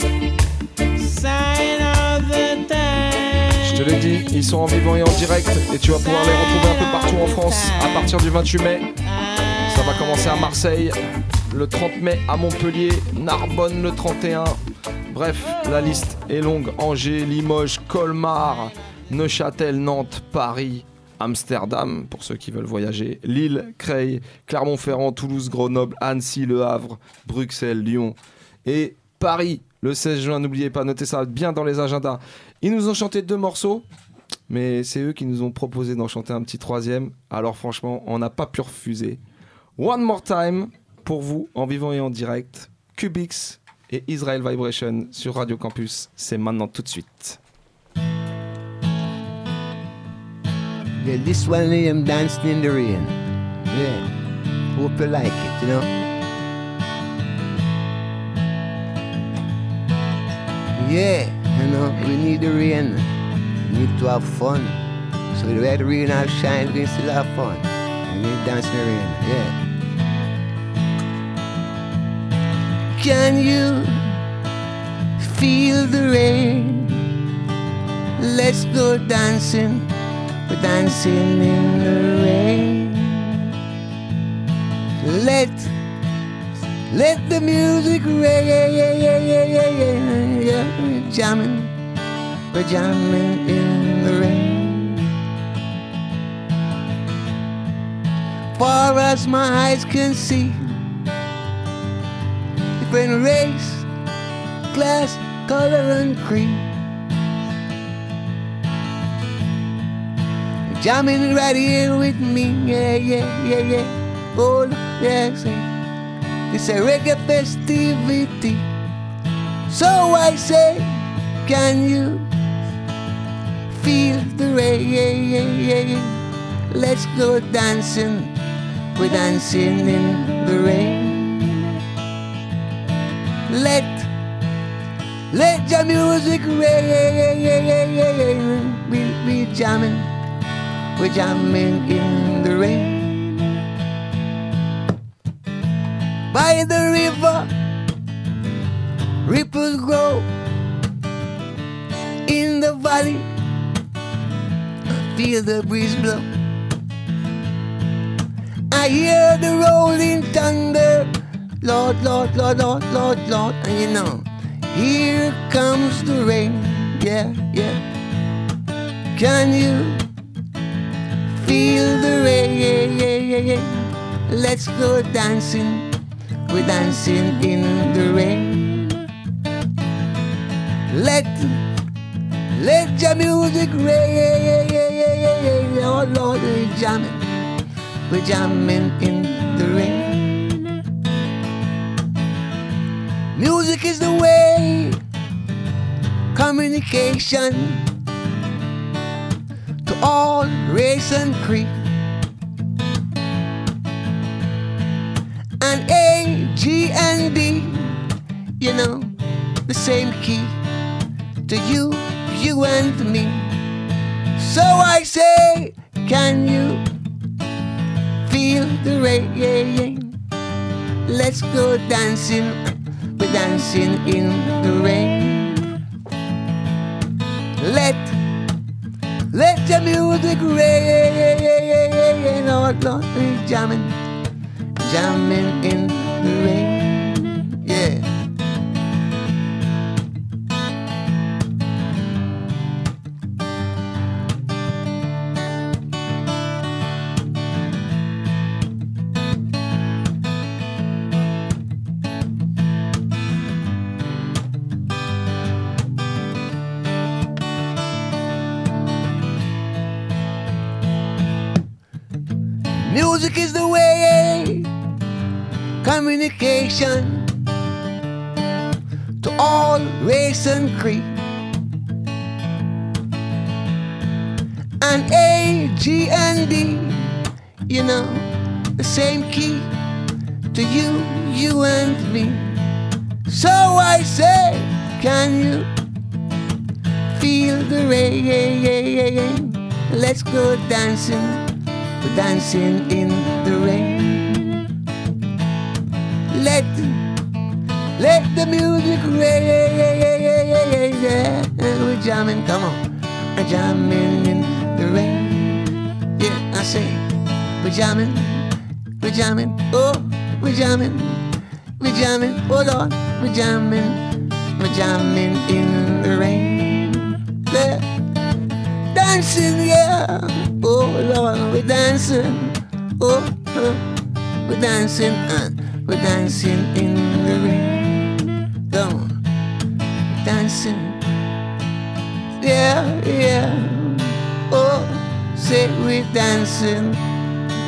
Je te l'ai dit, ils sont en vivant et en direct et tu vas pouvoir les retrouver un peu partout en France à partir du 28 mai. Ça va commencer à Marseille, le 30 mai à Montpellier, Narbonne le 31. Bref, la liste est longue. Angers, Limoges, Colmar, Neuchâtel, Nantes, Paris, Amsterdam, pour ceux qui veulent voyager, Lille, Creil, Clermont-Ferrand, Toulouse, Grenoble, Annecy, Le Havre, Bruxelles, Lyon et Paris le 16 juin. N'oubliez pas, notez ça bien dans les agendas. Ils nous ont chanté deux morceaux. mais c'est eux qui nous ont proposé d'en chanter un petit troisième. Alors franchement, on n'a pas pu refuser. One More Time pour vous, en vivant et en direct. Cubix et Israel Vibration sur Radio Campus. C'est maintenant tout de suite. Yeah, you know, we need the rain. We need to have fun. So the way the rain all shines, we still have fun. We need dance in the rain, yeah. Can you feel the rain? Let's go dancing. We're dancing in the rain. Let let the music rain. Yeah, yeah, yeah, yeah, yeah, yeah, yeah. We're jamming. We're jamming in the rain. Far as my eyes can see, different race, class, color, and creed. Jamming right here with me, yeah, yeah, yeah, yeah. Oh, yeah, say, it's a reggae festivity. So I say, can you feel the rain? Let's go dancing, we're dancing in the rain. Let let your music rain, we we jamming. We're jamming in the rain by the river. Ripples grow in the valley. Feel the breeze blow. I hear the rolling thunder. Lord, Lord, Lord, Lord, Lord, Lord. And you know, here comes the rain. Yeah, yeah. Can you? feel the rain. Let's go dancing. We're dancing in the rain. Let let your music rain. Oh Lord, we're jamming. We're jamming in the rain. Music is the way. Communication to all race and creed. And G, and D, you know, the same key to you, you and me. So I say, can you feel the rain? Let's go dancing, we're dancing in the rain. Let let the music rain, Lord, we're jamming, jamming in the rain, to all race and creed. And A, G, and D, you know, the same key to you, you and me. So I say, can you feel the rain? Let's go dancing dancing in the rain. Let the music rain. We're jamming, come on, we're jamming in the rain. Yeah, I say, we're jamming, we're jamming, oh, we're jamming, we're jamming, hold on, we're jamming, we're jamming in the rain. Yeah. Dancing, yeah. Oh Lord, we're dancing. Oh, oh. we're dancing, uh, we're dancing in the rain. Dancing. Yeah, yeah. oh, say we're dancing,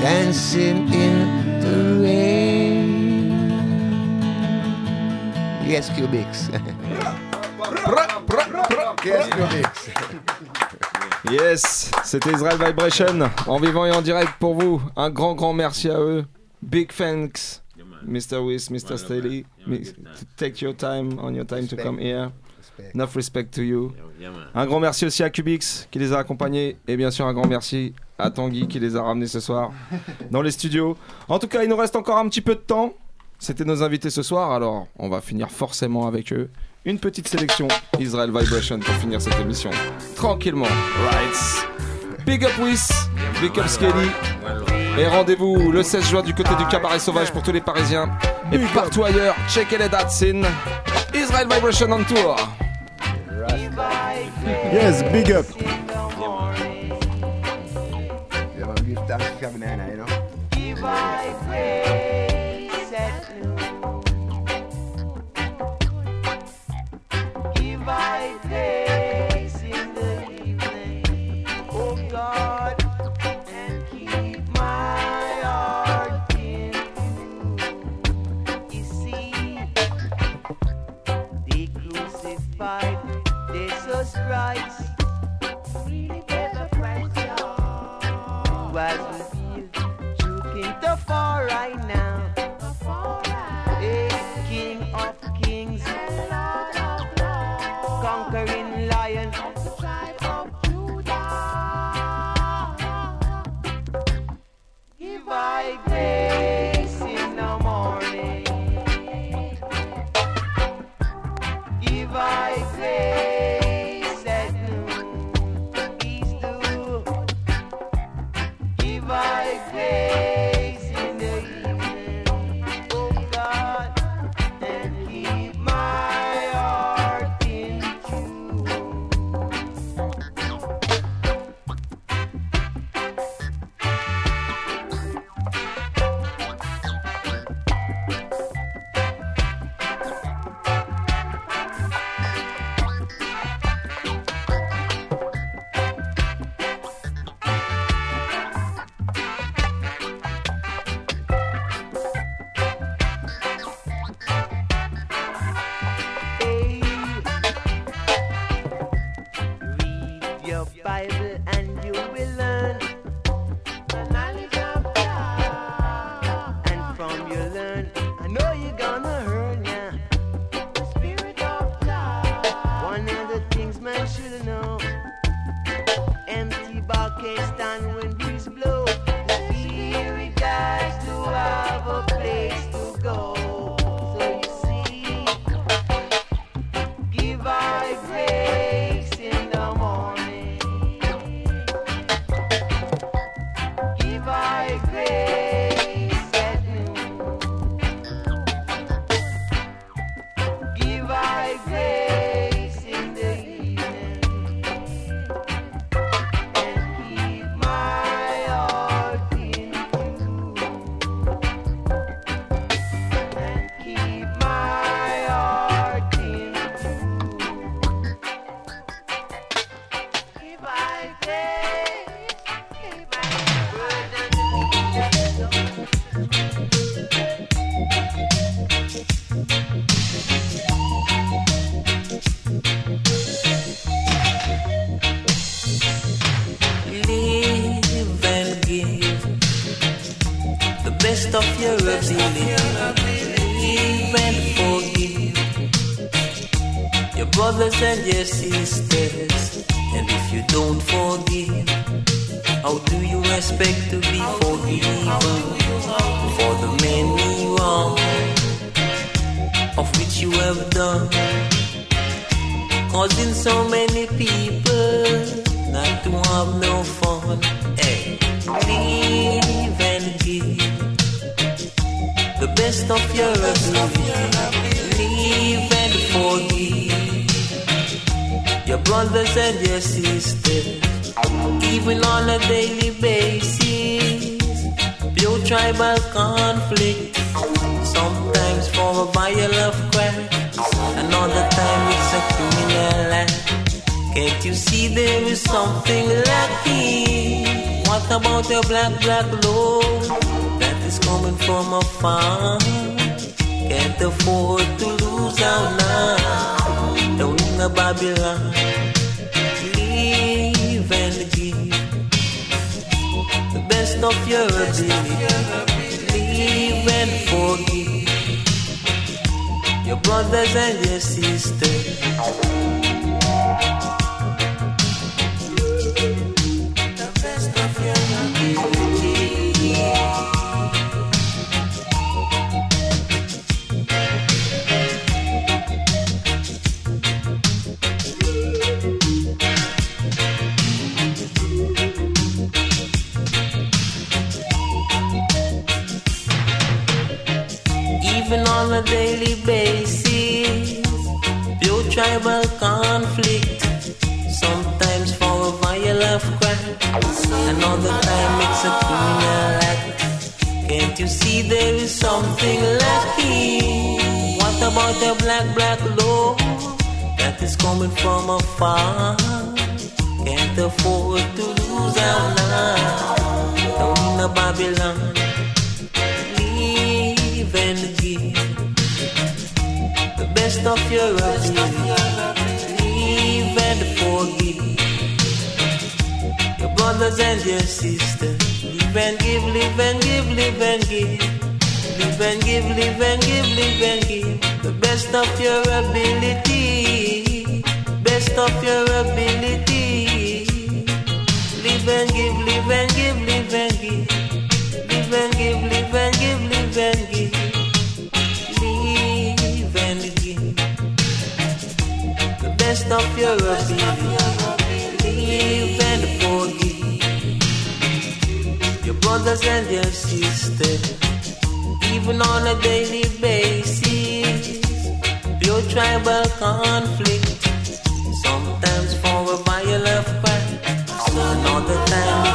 dancing in the rain. Yes, Cubics. yes, Cubics. Yes, c'était Israel Vibration en vivant et en direct pour vous. Un grand, grand merci à eux. Big thanks, Mr. Wiss, Mr. Staley, take your time on your time to come here. Enough respect to you. Yeah. Un grand merci aussi à Cubix qui les a accompagnés et bien sûr un grand merci à Tanguy qui les a ramenés ce soir dans les studios. En tout cas, il nous reste encore un petit peu de temps. C'était nos invités ce soir, alors on va finir forcément avec eux. Une petite sélection Israel Vibration pour finir cette émission. Tranquillement. Right. Big up Wiss, big up Skelly. Et rendez-vous le 16 juin du côté du cabaret sauvage pour tous les Parisiens. Et partout ailleurs, checkez les dates in Israel Vibration on tour. Yes, big up. Yeah, and give the best of your ability. Live and forgive your brothers and your sisters. Live and give, live and give, live and give. Live and give, live and give, live and give the best of your ability. Best of your ability. Live and give, live and give, live and give. Live and give, live and give, live and give. Live and give. The best of your ability. Live and forgive. Your brothers and your sisters. Even on a daily basis. Pure tribal conflict. Sometimes for a violent crime. Another time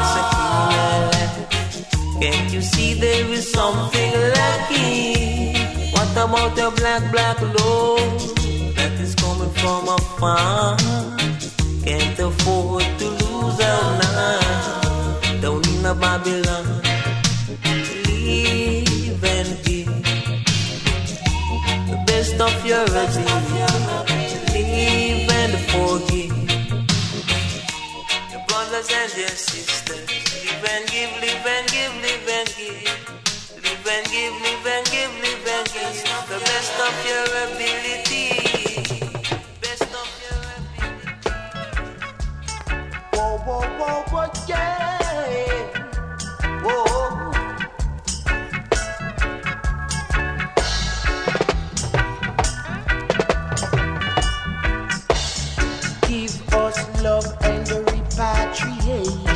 see there is something lacking? What about the black, black law that is coming from afar? Can't afford to lose our night down in a Babylon. Live and give the best of your ability. Live and forgive your brothers and your sisters. Live and give, live and give, live and give. Live and give, live and give, live and give. The best of your ability. Best of your Whoa, whoa, whoa, whoa, yeah. Whoa. Give us love and repatriation.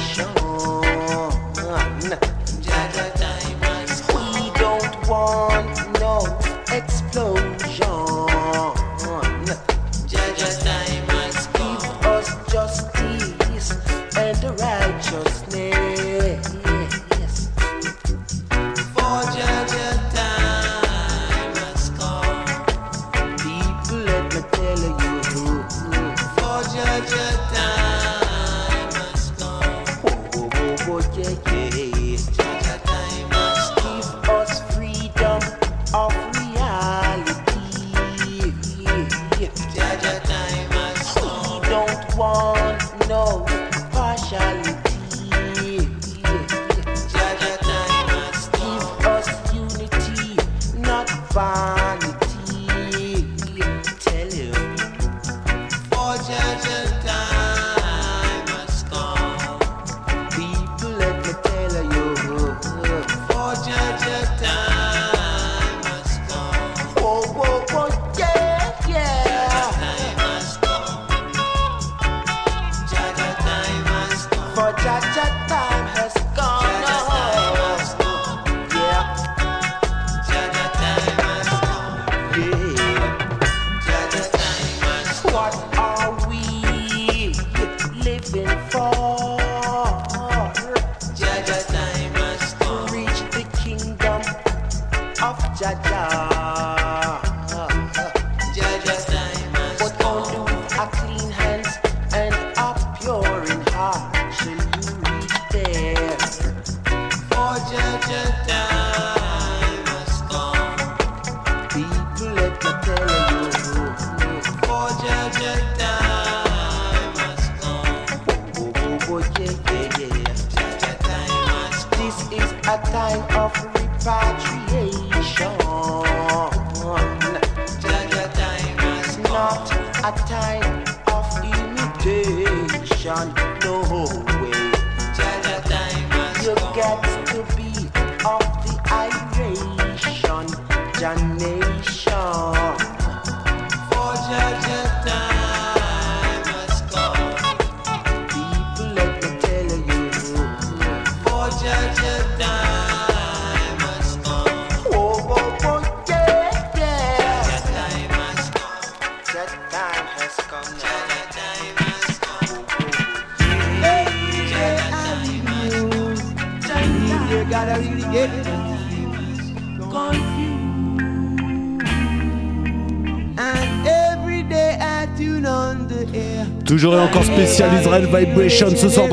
Vanity.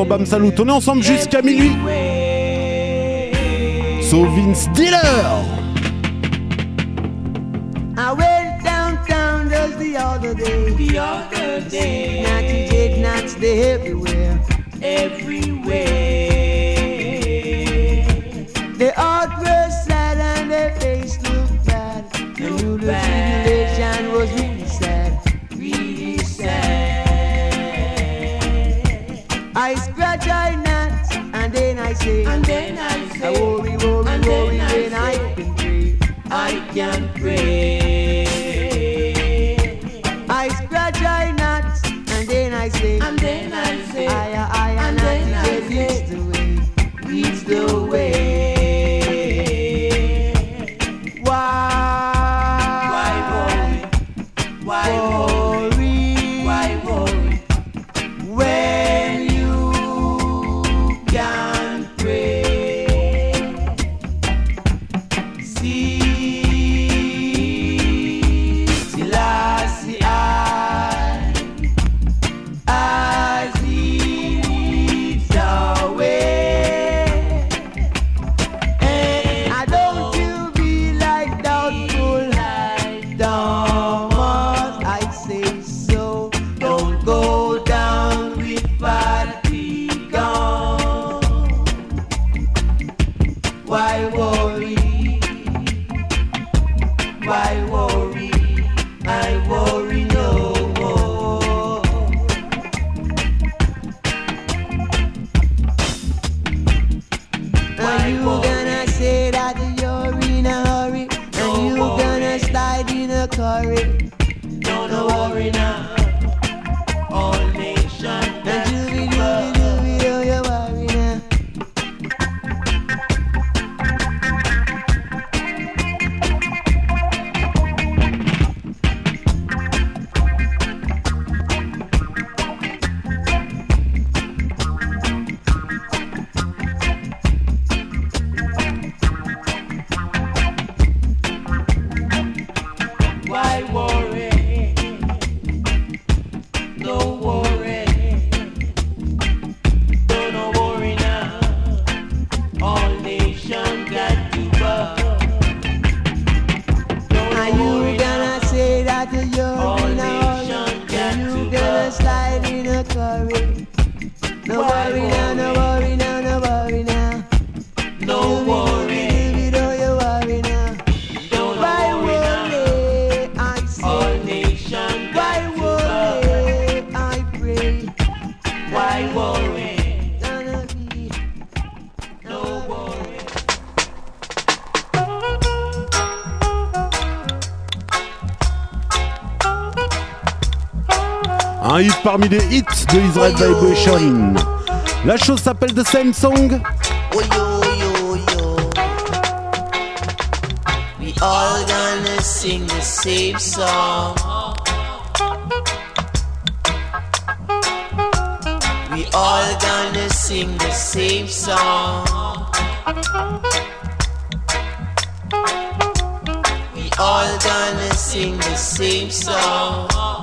Bam Salut. On est ensemble jusqu'à minuit. So Vince I went downtown the other day. The they everywhere. Everywhere. parmi les hits de Israel Vibration. La chose s'appelle The Same Song. We all gonna sing the same song. We all gonna sing the same song. We all gonna sing the same song.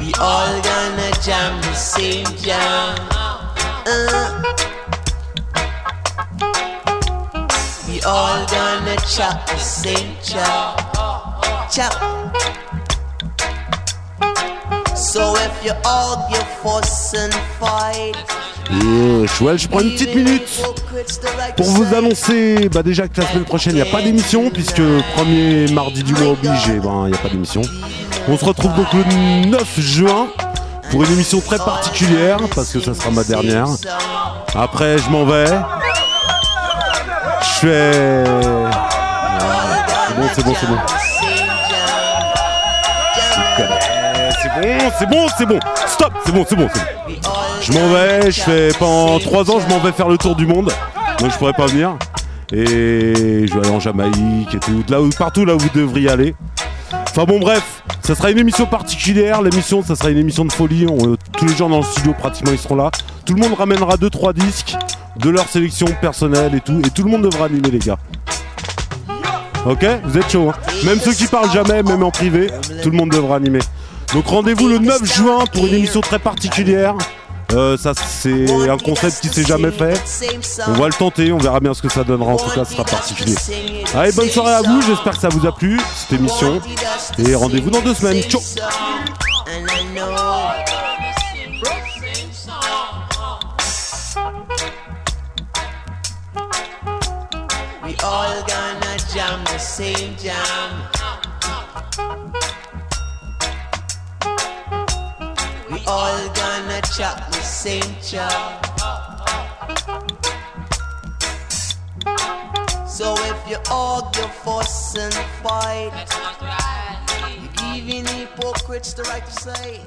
We all gonna jam the same jam. Uh. We all gonna chop the same chop. Chop. So if you argue, fuss and fight. Et Chouel, je prends une petite minute pour vous annoncer bah déjà que la semaine prochaine il n'y a pas d'émission puisque premier mardi du mois oblige et ben il n'y a pas d'émission. On se retrouve donc le 9 juin pour une émission très particulière parce que ça sera ma dernière. Après je m'en vais. Je fais. C'est bon, c'est bon, c'est bon. C'est bon, c'est bon, c'est bon. Stop, c'est bon, c'est bon, c'est bon. Je m'en vais, je fais pendant 3 ans, je m'en vais faire le tour du monde. Donc je pourrais pas venir. Et je vais aller en Jamaïque et tout. Là où, partout là où vous devriez aller. Enfin bon bref, ça sera une émission particulière. L'émission, ça sera une émission de folie. On- tous les gens dans le studio pratiquement ils seront là. Tout le monde ramènera 2-3 disques de leur sélection personnelle et tout. Et tout le monde devra animer les gars. Ok? Vous êtes chaud hein? Même ceux qui parlent jamais, même en privé, tout le monde devra animer. Donc rendez-vous le 9 juin pour une émission très particulière. Euh, ça c'est un concept qui s'est jamais fait. On va le tenter, on verra bien ce que ça donnera. En tout cas, ce sera particulier. Allez, bonne soirée à vous. J'espère que ça vous a plu cette émission. Et rendez-vous dans deux semaines. Chop the same chop. So if you argue, fuss and fight, you're giving hypocrites the right to say.